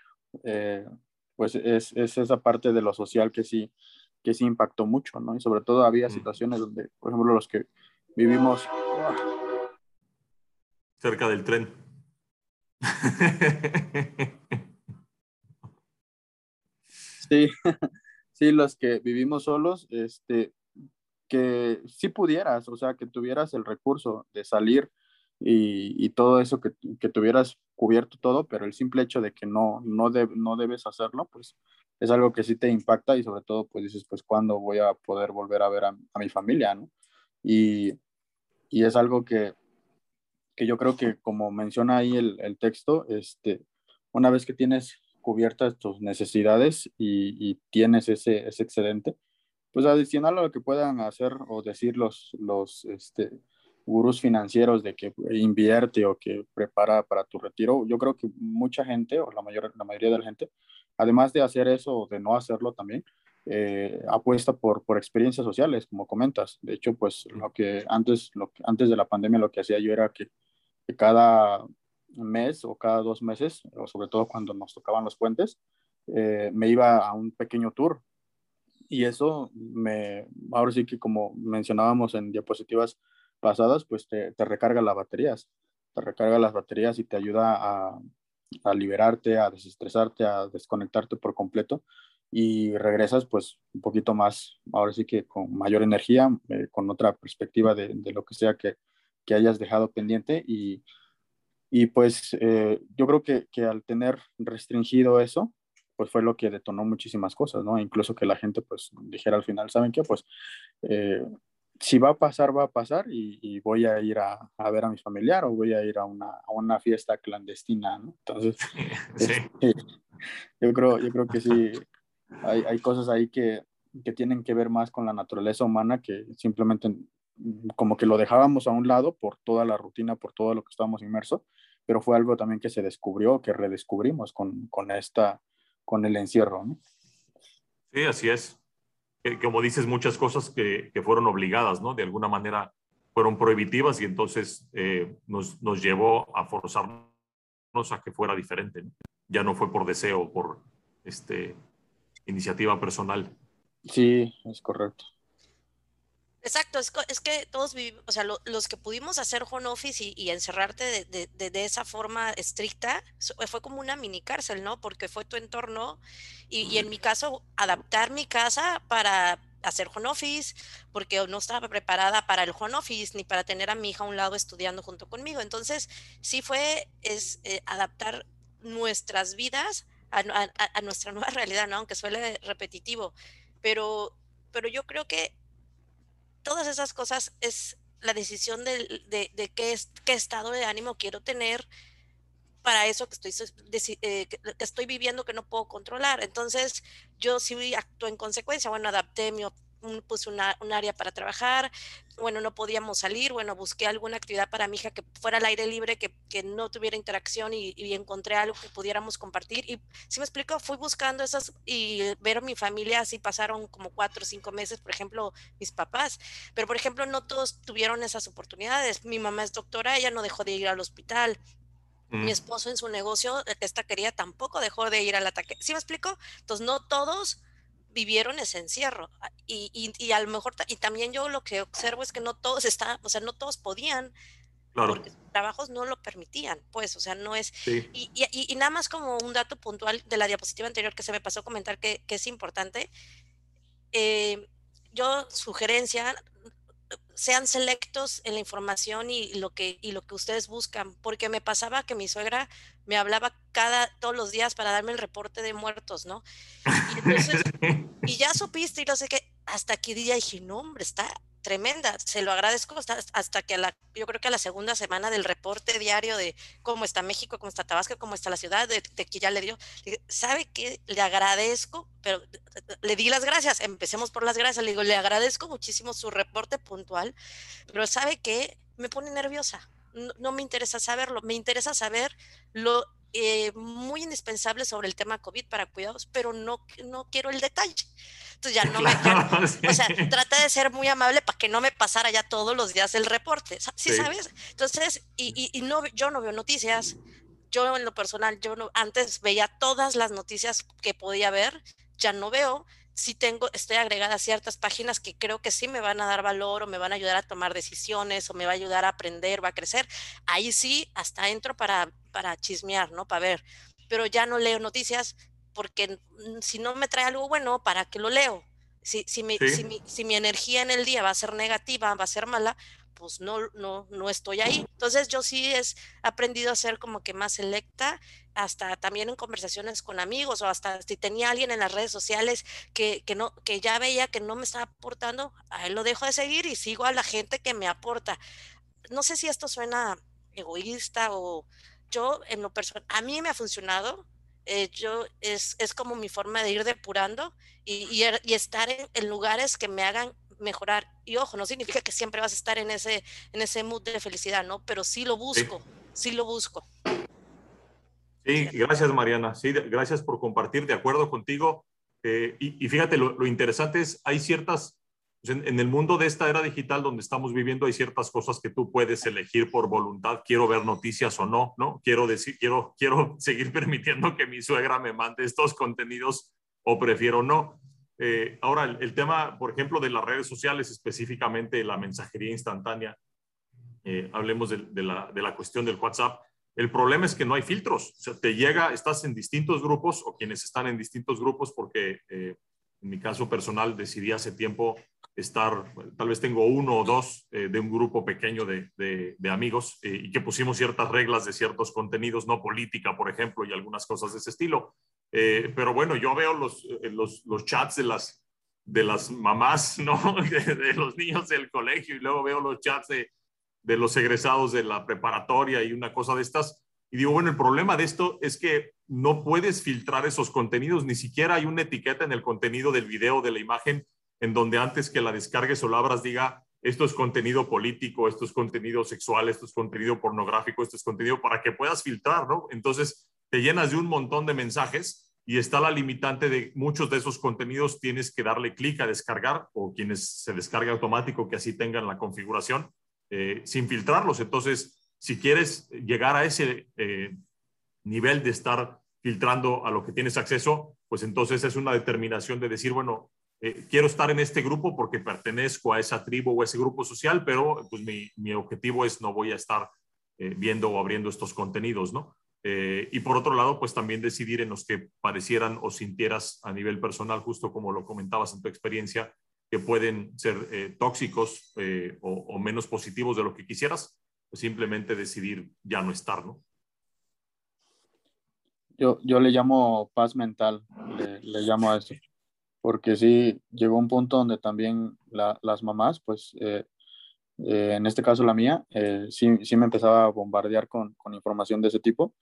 eh, pues es, esa parte de lo social que sí, que sí impactó mucho, ¿no? Y sobre todo había situaciones donde, por ejemplo, los que vivimos...
Cerca del tren.
Sí, sí, los que vivimos solos, este, que sí pudieras, o sea, que tuvieras el recurso de salir y, todo eso, que, que, tuvieras cubierto todo, pero el simple hecho de que no, no, no debes hacerlo, pues es algo que sí te impacta y sobre todo, pues dices, pues cuándo voy a poder volver a ver a, mi familia, ¿no? Y, y, es algo que, que yo creo que como menciona ahí el, el texto, este, una vez que tienes cubiertas tus necesidades y, y tienes ese, ese excedente, pues adicional a lo que puedan hacer o decir los, los, este, gurús financieros de que invierte o que prepara para tu retiro, yo creo que mucha gente, o la, mayor, la mayoría de la gente, además de hacer eso o de no hacerlo también, eh, apuesta por, por experiencias sociales, como comentas. De hecho, pues lo que antes, lo que, antes de la pandemia lo que hacía yo era que, cada mes o cada dos meses, o sobre todo cuando nos tocaban los puentes, eh, me iba a un pequeño tour. Y eso me, ahora sí que como mencionábamos en diapositivas pasadas, pues te, te recarga las baterías, te recarga las baterías y te ayuda a, a liberarte, a desestresarte, a desconectarte por completo y regresas pues un poquito más, ahora sí que con mayor energía, eh, con otra perspectiva de, de, lo que sea que, que hayas dejado pendiente y, y pues eh, yo creo que, que, al tener restringido eso, pues fue lo que detonó muchísimas cosas, ¿no? Incluso que la gente pues dijera al final, ¿saben qué? Pues eh, si va a pasar, va a pasar y, voy a ir a, a, ver a mi familiar o voy a ir a una, a una fiesta clandestina, ¿no? Entonces, este, yo, creo, yo creo que sí, hay, hay cosas ahí que, que, tienen que ver más con la naturaleza humana que simplemente como que lo dejábamos a un lado por toda la rutina, por todo lo que estábamos inmersos, pero fue algo también que se descubrió, que redescubrimos con, con esta, con el encierro, ¿no?
Sí, así es como dices, muchas cosas que, que, fueron obligadas, ¿no? De alguna manera fueron prohibitivas y entonces eh, nos, nos, llevó a forzarnos a que fuera diferente. ¿no? Ya no fue por deseo, por este, iniciativa personal.
Sí, es correcto.
Exacto, es, que todos vivimos, o sea, los que pudimos hacer home office y, encerrarte de, esa forma estricta, fue como una mini cárcel, ¿no? Porque fue tu entorno y, en mi caso, adaptar mi casa para hacer home office, porque no estaba preparada para el home office ni para tener a mi hija a un lado estudiando junto conmigo. Entonces, sí fue eh, adaptar nuestras vidas a, nuestra nueva realidad, ¿no? Aunque suele repetitivo. Pero yo creo que todas esas cosas es la decisión de, de, qué, estado de ánimo quiero tener para eso que estoy, eh, que estoy viviendo que no puedo controlar. Entonces, yo sí actúo en consecuencia. Bueno, adapté mi, puse una, un área para trabajar, bueno, no podíamos salir, bueno, busqué alguna actividad para mi hija que fuera al aire libre, que, que no tuviera interacción y, y, encontré algo que pudiéramos compartir. Y si me explico, fui buscando esas y ver a mi familia, así pasaron como cuatro o cinco meses, por ejemplo, mis papás, pero por ejemplo, no todos tuvieron esas oportunidades. Mi mamá es doctora, ella no dejó de ir al hospital. Mi mm. esposo en su negocio, esta quería, tampoco dejó de ir al ataque. ¿Sí me explico? Entonces, no todos vivieron ese encierro. Ah, y, y, a lo mejor, y también yo lo que observo es que no todos están, o sea, no todos podían, porque sus trabajos no lo permitían, pues, o sea, no es. Y, y, nada más como un dato puntual de la diapositiva anterior que se me pasó a comentar que, que es importante. Eh, yo, sugerencia, sean selectos en la información y lo que y lo que ustedes buscan, porque me pasaba que mi suegra me hablaba cada todos los días para darme el reporte de muertos, ¿no? Y, ya supiste y no sé qué, hasta aquí día dije, no, hombre, está tremenda, se lo agradezco hasta, que a la, yo creo que a la segunda semana del reporte diario de cómo está México, cómo está Tabasco, cómo está la ciudad, de, que ya le dio, ¿sabe qué? Le agradezco, pero le di las gracias, empecemos por las gracias, le digo, le agradezco muchísimo su reporte puntual, pero ¿sabe qué? Me pone nerviosa, no, no me interesa saberlo, me interesa saber lo eh, muy indispensable sobre el tema COVID para cuidados, pero no, no quiero el detalle. Entonces ya no me... O sea, trata de ser muy amable para que no me pasara ya todos los días el reporte, ¿sí, sabes? Entonces, y, y, no, yo no veo noticias, yo en lo personal, yo no, antes veía todas las noticias que podía ver, ya no veo, sí tengo, estoy agregada a ciertas páginas que creo que sí me van a dar valor o me van a ayudar a tomar decisiones o me va a ayudar a aprender, va a crecer. Ahí sí, hasta entro para, para chismear, ¿no? Para ver. Pero ya no leo noticias porque si no me trae algo bueno, ¿para qué lo leo? Si, si, mi, si, mi, si mi energía en el día va a ser negativa, va a ser mala, pues no, no, no estoy ahí. Entonces yo sí he aprendido a ser como que más selecta, hasta también en conversaciones con amigos o hasta si tenía alguien en las redes sociales que, que, no, que ya veía que no me estaba aportando, a él lo dejo de seguir y sigo a la gente que me aporta. No sé si esto suena egoísta o yo en lo personal, a mí me ha funcionado, eh, yo es, es, como mi forma de ir depurando y, y, er, y estar en, en, lugares que me hagan mejorar. Y ojo, no significa que siempre vas a estar en ese, en ese mood de felicidad, ¿no? Pero sí lo busco, sí, lo busco.
Sí, gracias Mariana. Sí, gracias por compartir, de acuerdo contigo. Eh, y, y, fíjate, lo, lo, interesante es, hay ciertas, en, en, el mundo de esta era digital donde estamos viviendo, hay ciertas cosas que tú puedes elegir por voluntad. Quiero ver noticias o no, ¿no? Quiero decir, quiero, quiero seguir permitiendo que mi suegra me mande estos contenidos o prefiero no. Eh, ahora, el, el, tema, por ejemplo, de las redes sociales, específicamente la mensajería instantánea, eh, hablemos de, de, la, de, la, cuestión del WhatsApp. El problema es que no hay filtros. O sea, te llega, estás en distintos grupos o quienes están en distintos grupos, porque eh, en mi caso personal decidí hace tiempo estar, tal vez tengo uno o dos eh, de un grupo pequeño de, de, amigos eh, y que pusimos ciertas reglas de ciertos contenidos, no política, por ejemplo, y algunas cosas de ese estilo. Eh, pero bueno, yo veo los, los, los, chats de las, de las mamás, ¿no? De, de, los niños del colegio y luego veo los chats de, de los egresados de la preparatoria y una cosa de estas. Y digo, bueno, el problema de esto es que no puedes filtrar esos contenidos, ni siquiera hay una etiqueta en el contenido del video, de la imagen, en donde antes que la descargues o la abras diga, esto es contenido político, esto es contenido sexual, esto es contenido pornográfico, esto es contenido para que puedas filtrar, ¿no? Entonces, te llenas de un montón de mensajes y está la limitante de muchos de esos contenidos tienes que darle clic a descargar o quienes se descarga automático que así tengan la configuración eh, sin filtrarlos. Entonces, si quieres llegar a ese eh, nivel de estar filtrando a lo que tienes acceso, pues entonces es una determinación de decir, bueno, eh, quiero estar en este grupo porque pertenezco a esa tribu o a ese grupo social, pero pues mi, mi objetivo es no voy a estar eh, viendo o abriendo estos contenidos, ¿no? Eh, y por otro lado, pues también decidir en los que parecieran o sintieras a nivel personal, justo como lo comentabas en tu experiencia, que pueden ser eh, tóxicos eh, o, o, menos positivos de lo que quisieras, pues simplemente decidir ya no estar, ¿no?
Yo, yo le llamo paz mental, le, le llamo a eso, porque sí, llegó un punto donde también las mamás, pues, eh, eh, en este caso la mía, eh, sí, sí, me empezaba a bombardear con, con información de ese tipo.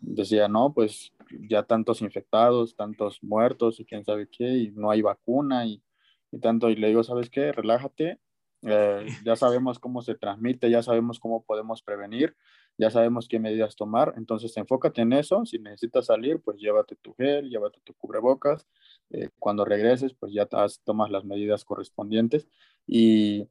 decía, no, pues ya tantos infectados, tantos muertos y quién sabe qué, y no hay vacuna y, y tanto, y le digo, ¿sabes qué? Relájate, ya sabemos cómo se transmite, ya sabemos cómo podemos prevenir, ya sabemos qué medidas tomar, entonces enfócate en eso, si necesitas salir, pues llévate tu gel, llévate tu cubrebocas, eh, cuando regreses, pues ya tomas las medidas correspondientes y,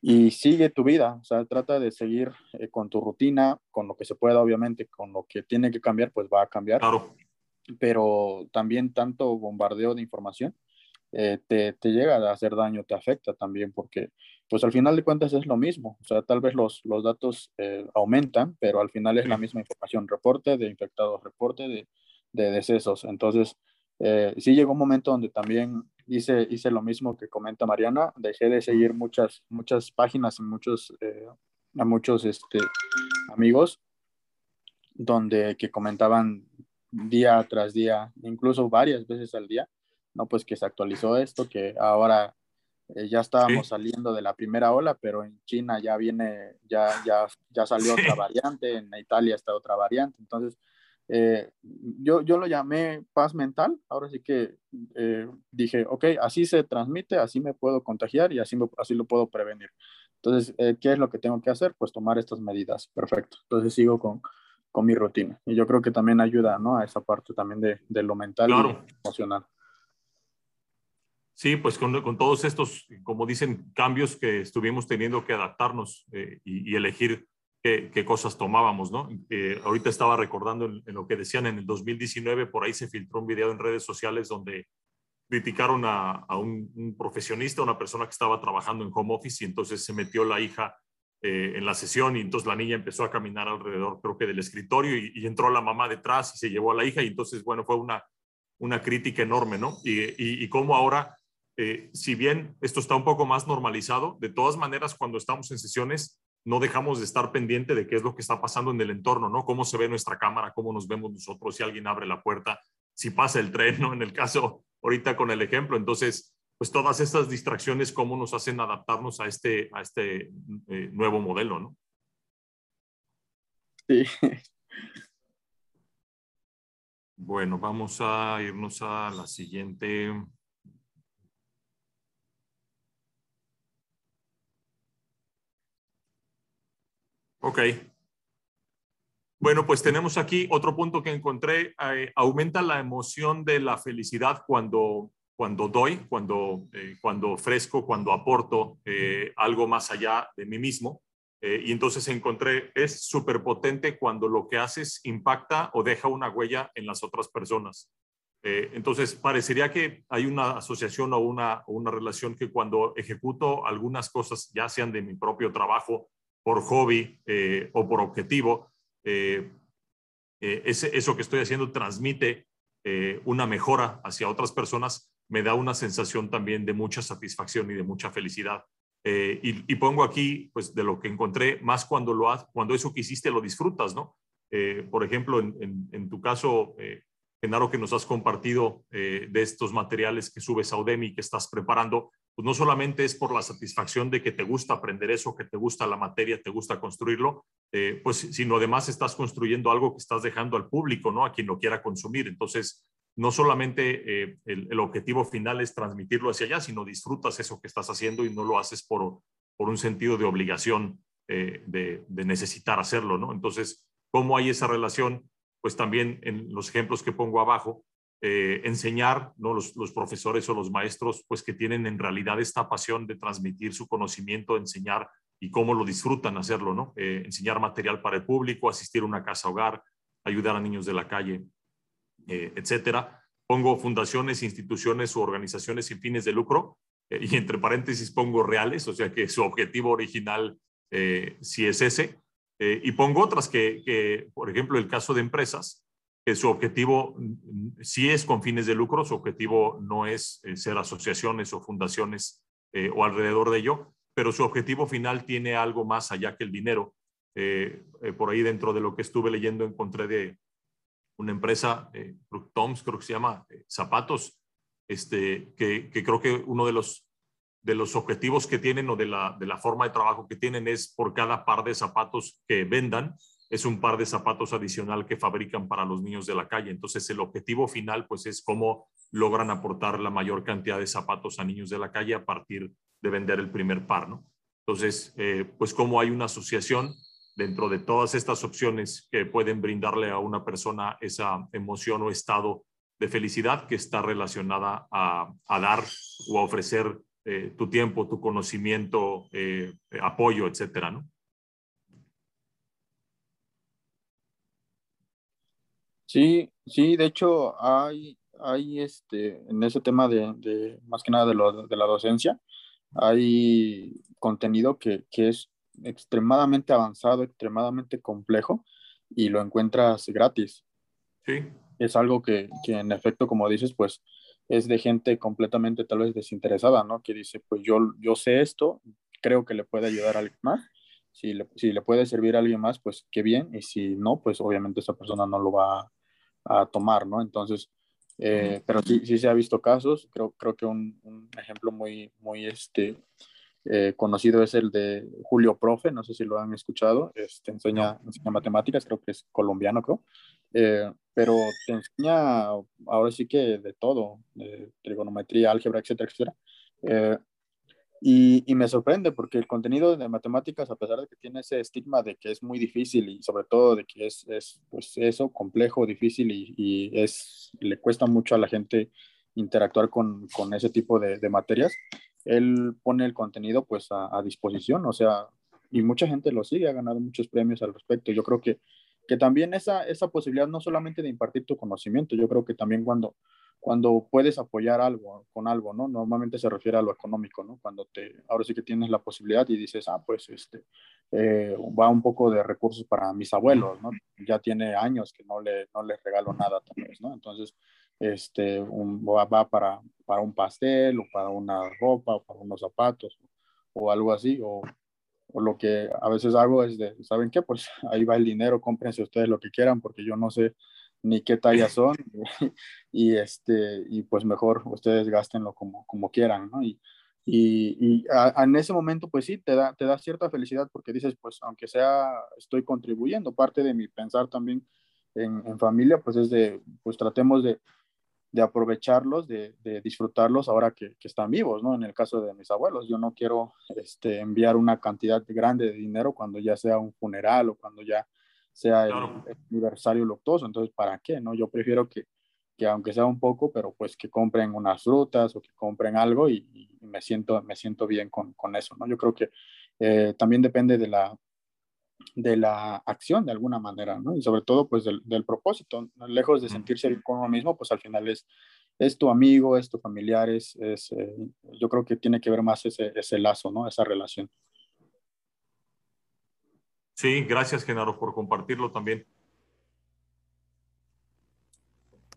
y, sigue tu vida, o sea, trata de seguir eh, con tu rutina, con lo que se pueda, obviamente, con lo que tiene que cambiar, pues va a cambiar.
Claro.
Pero también tanto bombardeo de información, eh, te, te, llega a hacer daño, te afecta también, porque pues al final de cuentas es lo mismo, o sea, tal vez los, los datos eh, aumentan, pero al final es la misma información, reporte de infectados, reporte de, de decesos, entonces eh, sí llegó un momento donde también hice, hice lo mismo que comenta Mariana, dejé de seguir muchas, muchas páginas y muchos, a muchos este, amigos donde que comentaban día tras día, incluso varias veces al día, no, pues que se actualizó esto, que ahora eh, ya estábamos saliendo de la primera ola, pero en China ya viene, ya, ya, ya salió otra variante, en Italia está otra variante, entonces eh, yo, yo lo llamé paz mental, ahora sí que eh, dije, ok, así se transmite, así me puedo contagiar y así, así lo puedo prevenir. Entonces, ¿qué es lo que tengo que hacer? Pues tomar estas medidas, perfecto. Entonces sigo con, con mi rutina. Y yo creo que también ayuda, ¿no? A esa parte también de, de lo mental y emocional.
Sí, pues con, con, todos estos, como dicen, cambios que estuvimos teniendo que adaptarnos eh, y, elegir qué, qué, cosas tomábamos, ¿no? Eh, ahorita estaba recordando en, lo que decían en el 2019, por ahí se filtró un video en redes sociales donde criticaron a, a un, profesionista, una persona que estaba trabajando en home office y entonces se metió la hija eh, en la sesión y entonces la niña empezó a caminar alrededor, creo que del escritorio y, y, entró la mamá detrás y se llevó a la hija y entonces, bueno, fue una, una crítica enorme, ¿no? Y, y, y cómo ahora eh, si bien esto está un poco más normalizado, de todas maneras, cuando estamos en sesiones, no dejamos de estar pendiente de qué es lo que está pasando en el entorno, ¿no? Cómo se ve nuestra cámara, cómo nos vemos nosotros, si alguien abre la puerta, si pasa el tren, ¿no? En el caso ahorita con el ejemplo. Entonces, pues todas estas distracciones, cómo nos hacen adaptarnos a este, a este eh, nuevo modelo, ¿no?
Sí.
Bueno, vamos a irnos a la siguiente. Ok. Bueno, pues tenemos aquí otro punto que encontré. Eh, aumenta la emoción de la felicidad cuando, cuando doy, cuando, eh, cuando ofrezco, cuando aporto eh, algo más allá de mí mismo. y entonces encontré, es súper potente cuando lo que haces impacta o deja una huella en las otras personas. entonces, parecería que hay una asociación o una, una relación que cuando ejecuto algunas cosas, ya sean de mi propio trabajo por hobby eh, o por objetivo, eh, eh, ese, eso que estoy haciendo transmite una mejora hacia otras personas, me da una sensación también de mucha satisfacción y de mucha felicidad. Y, pongo aquí, pues, de lo que encontré, más cuando, lo cuando eso que hiciste lo disfrutas, ¿no? por ejemplo, en, en, tu caso, Genaro, que nos has compartido de estos materiales que subes a Udemy que estás preparando, pues no solamente es por la satisfacción de que te gusta aprender eso, que te gusta la materia, te gusta construirlo, eh, pues sino además estás construyendo algo que estás dejando al público, ¿no? A quien lo quiera consumir. Entonces, no solamente eh, el, objetivo final es transmitirlo hacia allá, sino disfrutas eso que estás haciendo y no lo haces por, por un sentido de obligación eh, de, de, necesitar hacerlo, ¿no? Entonces, ¿cómo hay esa relación? Pues también en los ejemplos que pongo abajo, eh, enseñar, ¿no? Los, profesores o los maestros, pues que tienen en realidad esta pasión de transmitir su conocimiento, enseñar y cómo lo disfrutan hacerlo, ¿no? Eh, enseñar material para el público, asistir a una casa hogar, ayudar a niños de la calle, eh, etcétera. Pongo fundaciones, instituciones u organizaciones sin fines de lucro y entre paréntesis pongo reales, o sea que su objetivo original sí es ese. y pongo otras que, que, por ejemplo, el caso de empresas, que su objetivo mm, sí es con fines de lucro, su objetivo no es eh, ser asociaciones o fundaciones eh, o alrededor de ello, pero su objetivo final tiene algo más allá que el dinero. Eh, por ahí dentro de lo que estuve leyendo encontré de, una empresa, Toms creo que se llama, zapatos, este, que, que, creo que uno de los, de los objetivos que tienen o de la, de la forma de trabajo que tienen es por cada par de zapatos que vendan, es un par de zapatos adicional que fabrican para los niños de la calle. Entonces, el objetivo final, pues, es cómo logran aportar la mayor cantidad de zapatos a niños de la calle a partir de vender el primer par, ¿no? Entonces, eh, pues, cómo hay una asociación dentro de todas estas opciones que pueden brindarle a una persona esa emoción o estado de felicidad que está relacionada a, dar o a ofrecer eh, tu tiempo, tu conocimiento, eh, apoyo, etcétera, ¿no?
Sí, sí, de hecho hay, hay este, en ese tema de, más que nada de, de, la docencia, hay contenido que, que, es extremadamente avanzado, extremadamente complejo y lo encuentras gratis.
Sí.
Es algo que, que en efecto, como dices, pues es de gente completamente tal vez desinteresada, ¿no? Que dice, pues yo, yo sé esto, creo que le puede ayudar a alguien más. Si le, si le puede servir a alguien más, pues qué bien. Y si no, pues obviamente esa persona no lo va a tomar, ¿no? Entonces, eh, pero sí, sí se ha visto casos, creo, creo que un, un ejemplo muy, muy este, eh, conocido es el de Julio Profe, no sé si lo han escuchado, este, enseña, enseña matemáticas, creo que es colombiano, creo, eh, pero te enseña ahora sí que de todo, trigonometría, álgebra, etcétera, etcétera. Y, me sorprende porque el contenido de matemáticas, a pesar de que tiene ese estigma de que es muy difícil y sobre todo de que es, es pues eso, complejo, difícil y, es, le cuesta mucho a la gente interactuar con, con ese tipo de, de, materias, él pone el contenido pues a, a, disposición, o sea, y mucha gente lo sigue, ha ganado muchos premios al respecto. Yo creo que, que también esa, esa posibilidad no solamente de impartir tu conocimiento, yo creo que también cuando cuando puedes apoyar algo con algo, ¿no? Normalmente se refiere a lo económico, ¿no? Cuando te, ahora sí que tienes la posibilidad y dices, ah, pues este, eh, va un poco de recursos para mis abuelos, ¿no? Ya tiene años que no, le, no les regalo nada ¿no? Entonces, este, un, va, para, para un pastel o para una ropa o para unos zapatos o, algo así, o, o lo que a veces hago es de, ¿saben qué? Pues ahí va el dinero, cómprense ustedes lo que quieran porque yo no sé ni qué talla son y, este, y pues mejor ustedes gástenlo como, como quieran, ¿no? Y, y, en ese momento pues sí, te da, te da cierta felicidad porque dices, pues aunque sea, estoy contribuyendo, parte de mi pensar también en, en familia pues es de, pues tratemos de, de aprovecharlos, de, de, disfrutarlos ahora que, que, están vivos, ¿no? En el caso de mis abuelos, yo no quiero este, enviar una cantidad grande de dinero cuando ya sea un funeral o cuando ya sea el, aniversario luctuoso. Entonces, ¿para qué? no Yo prefiero que, que, aunque sea un poco, pero pues que compren unas frutas o que compren algo y, me, siento, me siento bien con, con, eso, ¿no? Yo creo que eh, también depende de la, de la acción de alguna manera, ¿no? Y sobre todo, pues, del, del propósito. Lejos de sentirse bien con uno mismo, pues al final es, es tu amigo, es tu familiar, es, es eh, yo creo que tiene que ver más ese, ese lazo, ¿no? Esa relación.
Sí, gracias Genaro por compartirlo también.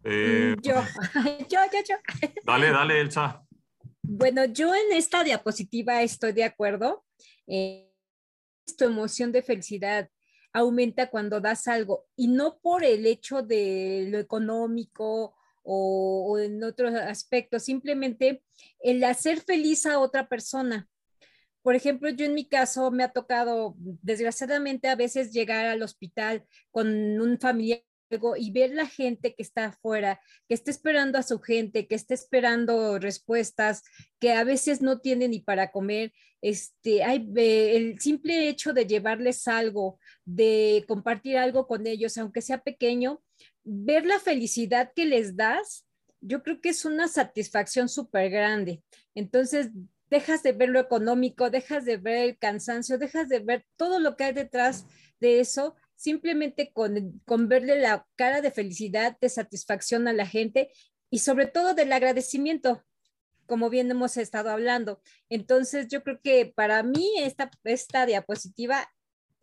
Eh, yo, yo, yo, yo.
Dale, dale, Elsa.
Bueno, yo en esta diapositiva estoy de acuerdo. Eh, tu emoción de felicidad aumenta cuando das algo y no por el hecho de lo económico o, o en otros aspectos, simplemente el hacer feliz a otra persona. Por ejemplo, yo en mi caso me ha tocado, desgraciadamente, a veces llegar al hospital con un familiar y ver la gente que está afuera, que está esperando a su gente, que está esperando respuestas, que a veces no tiene ni para comer. Este, el simple hecho de llevarles algo, de compartir algo con ellos, aunque sea pequeño, ver la felicidad que les das, yo creo que es una satisfacción súper grande. Entonces, dejas de ver lo económico, dejas de ver el cansancio, dejas de ver todo lo que hay detrás de eso, simplemente con, con verle la cara de felicidad, de satisfacción a la gente y sobre todo del agradecimiento, como bien hemos estado hablando. Entonces, yo creo que para mí esta, esta diapositiva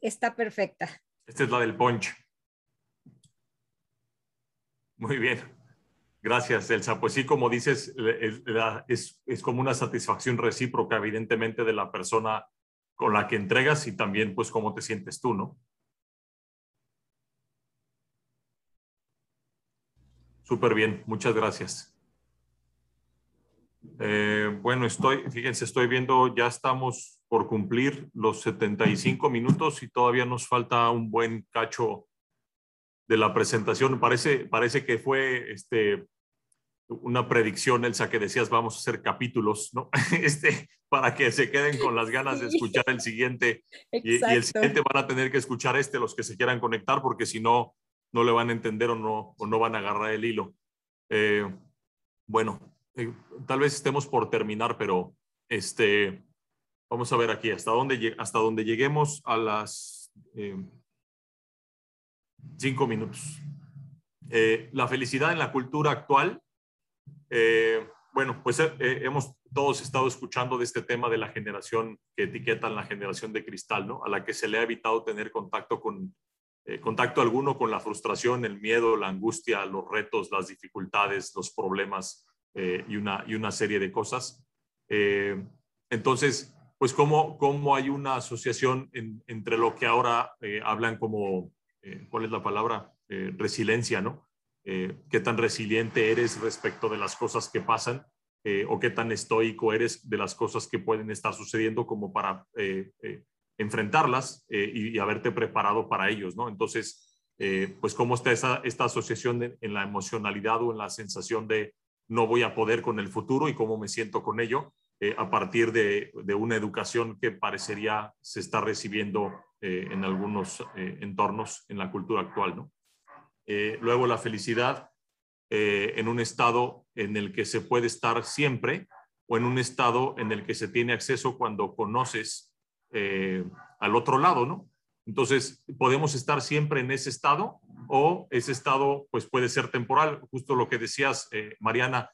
está perfecta.
Esta es la del punch. Muy bien. Gracias, Elsa. Pues sí, como dices, es, es, como una satisfacción recíproca, evidentemente, de la persona con la que entregas y también, pues, cómo te sientes tú, ¿no? Súper bien, muchas gracias. Eh, bueno, estoy, fíjense, estoy viendo, ya estamos por cumplir los 75 minutos y todavía nos falta un buen cacho de la presentación. Parece, parece que fue este, una predicción, Elsa, que decías vamos a hacer capítulos, ¿no? Este, para que se queden con las ganas de escuchar el siguiente. Y, el siguiente van a tener que escuchar este, los que se quieran conectar, porque si no, no le van a entender o no, o no van a agarrar el hilo. Eh, bueno, eh, tal vez estemos por terminar, pero este, vamos a ver aquí hasta dónde, hasta dónde lleguemos a las eh, cinco minutos. la felicidad en la cultura actual eh, bueno, pues eh, eh, hemos todos estado escuchando de este tema de la generación que etiquetan la generación de cristal, ¿no? A la que se le ha evitado tener contacto con contacto alguno con la frustración, el miedo, la angustia, los retos, las dificultades, los problemas y, una, y una serie de cosas. entonces, pues cómo, cómo hay una asociación entre lo que ahora hablan como, ¿cuál es la palabra? resiliencia, ¿no? Eh, qué tan resiliente eres respecto de las cosas que pasan eh, o qué tan estoico eres de las cosas que pueden estar sucediendo como para eh, enfrentarlas y, haberte preparado para ellos, ¿no? Entonces, pues cómo está esa, esta asociación en la emocionalidad o en la sensación de no voy a poder con el futuro y cómo me siento con ello a partir de, de, una educación que parecería se está recibiendo en algunos entornos en la cultura actual, ¿no? Eh, luego la felicidad eh, en un estado en el que se puede estar siempre o en un estado en el que se tiene acceso cuando conoces eh, al otro lado, ¿no? Entonces, podemos estar siempre en ese estado o ese estado pues puede ser temporal, justo lo que decías, Mariana,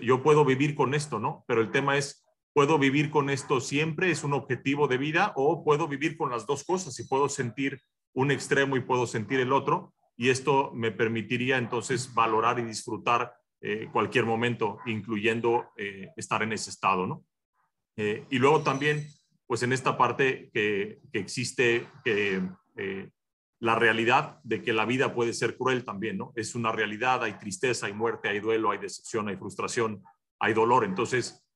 yo puedo vivir con esto, ¿no? Pero el tema es, ¿puedo vivir con esto siempre? ¿Es un objetivo de vida? ¿O puedo vivir con las dos cosas y puedo sentir un extremo y puedo sentir el otro? y esto me permitiría entonces valorar y disfrutar eh, cualquier momento, incluyendo eh, estar en ese estado, ¿no? Eh, y luego también, pues en esta parte que, que existe la realidad de que la vida puede ser cruel también, ¿no? Es una realidad, hay tristeza, hay muerte, hay duelo, hay decepción, hay frustración, hay dolor. Entonces,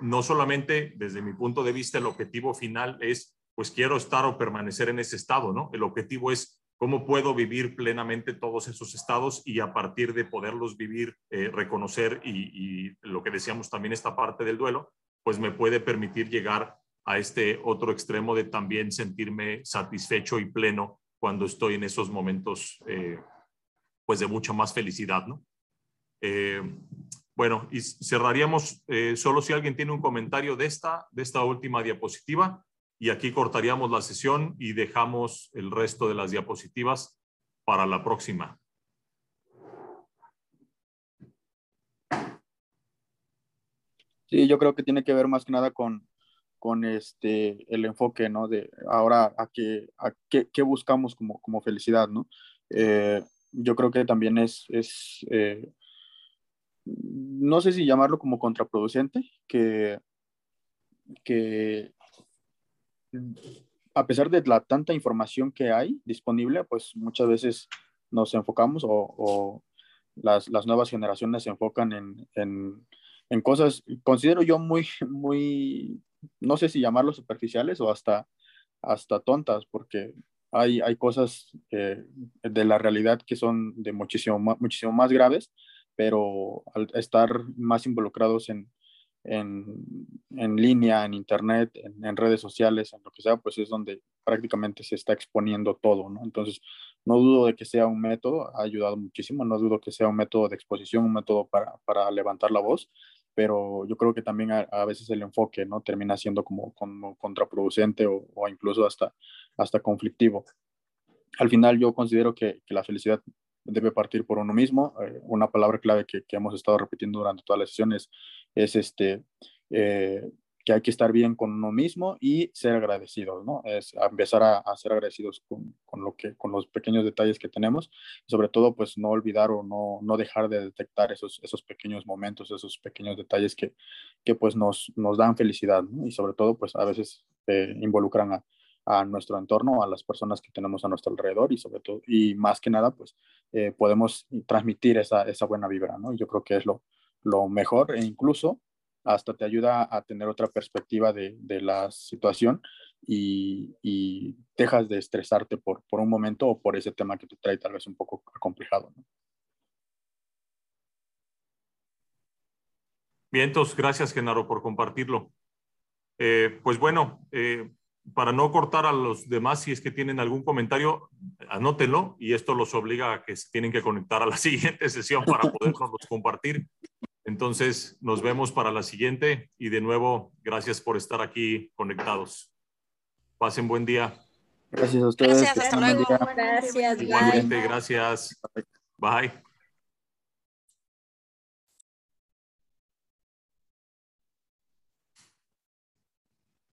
no solamente desde mi punto de vista el objetivo final es, pues quiero estar o permanecer en ese estado, ¿no? El objetivo es cómo puedo vivir plenamente todos esos estados y a partir de poderlos vivir, eh, reconocer y, lo que decíamos también esta parte del duelo, pues me puede permitir llegar a este otro extremo de también sentirme satisfecho y pleno cuando estoy en esos momentos eh, pues de mucha más felicidad, ¿no? Eh, bueno, y cerraríamos solo si alguien tiene un comentario de esta, de esta última diapositiva y aquí cortaríamos la sesión y dejamos el resto de las diapositivas para la próxima.
Sí, yo creo que tiene que ver más que nada con, con este, el enfoque, ¿no? De ahora a qué, a qué, qué buscamos como, como, felicidad, ¿no? Eh, yo creo que también es, es eh, no sé si llamarlo como contraproducente, que, que a pesar de la tanta información que hay disponible, pues muchas veces nos enfocamos o, las, nuevas generaciones se enfocan en, cosas, considero yo muy, muy, no sé si llamarlo superficiales o hasta, hasta tontas, porque hay, hay cosas de la realidad que son de muchísimo, muchísimo más graves, pero al estar más involucrados en, en, en línea, en internet, en, redes sociales, en lo que sea, pues es donde prácticamente se está exponiendo todo, ¿no? Entonces, no dudo de que sea un método, ha ayudado muchísimo, no dudo que sea un método de exposición, un método para, para levantar la voz, pero yo creo que también a, a veces el enfoque, ¿no? Termina siendo como, como contraproducente o, o, incluso hasta, hasta conflictivo. Al final yo considero que, que la felicidad debe partir por uno mismo. Eh, una palabra clave que, que, hemos estado repitiendo durante todas las sesiones es este, eh, que hay que estar bien con uno mismo y ser agradecidos, ¿no? Es empezar a, ser agradecidos con, con, lo que, con los pequeños detalles que tenemos y sobre todo, pues no olvidar o no, no dejar de detectar esos, esos pequeños momentos, esos pequeños detalles que, que pues nos, nos dan felicidad, ¿no? Y sobre todo, pues a veces eh, involucran a, a nuestro entorno, a las personas que tenemos a nuestro alrededor y sobre todo, y más que nada, pues eh, podemos transmitir esa, esa buena vibra, ¿no? Yo creo que es lo, lo mejor e incluso hasta te ayuda a tener otra perspectiva de, de la situación y, y, dejas de estresarte por, por un momento o por ese tema que te trae tal vez un poco acomplejado. ¿no?
Bien, entonces, gracias Genaro por compartirlo. Eh, pues bueno, eh, para no cortar a los demás, si es que tienen algún comentario, anótenlo y esto los obliga a que se tienen que conectar a la siguiente sesión para podernos compartir. Entonces, nos vemos para la siguiente y de nuevo, gracias por estar aquí conectados. Pasen buen día.
Gracias a ustedes.
Gracias, hasta luego.
Gracias,
Igualmente, gracias. Bye.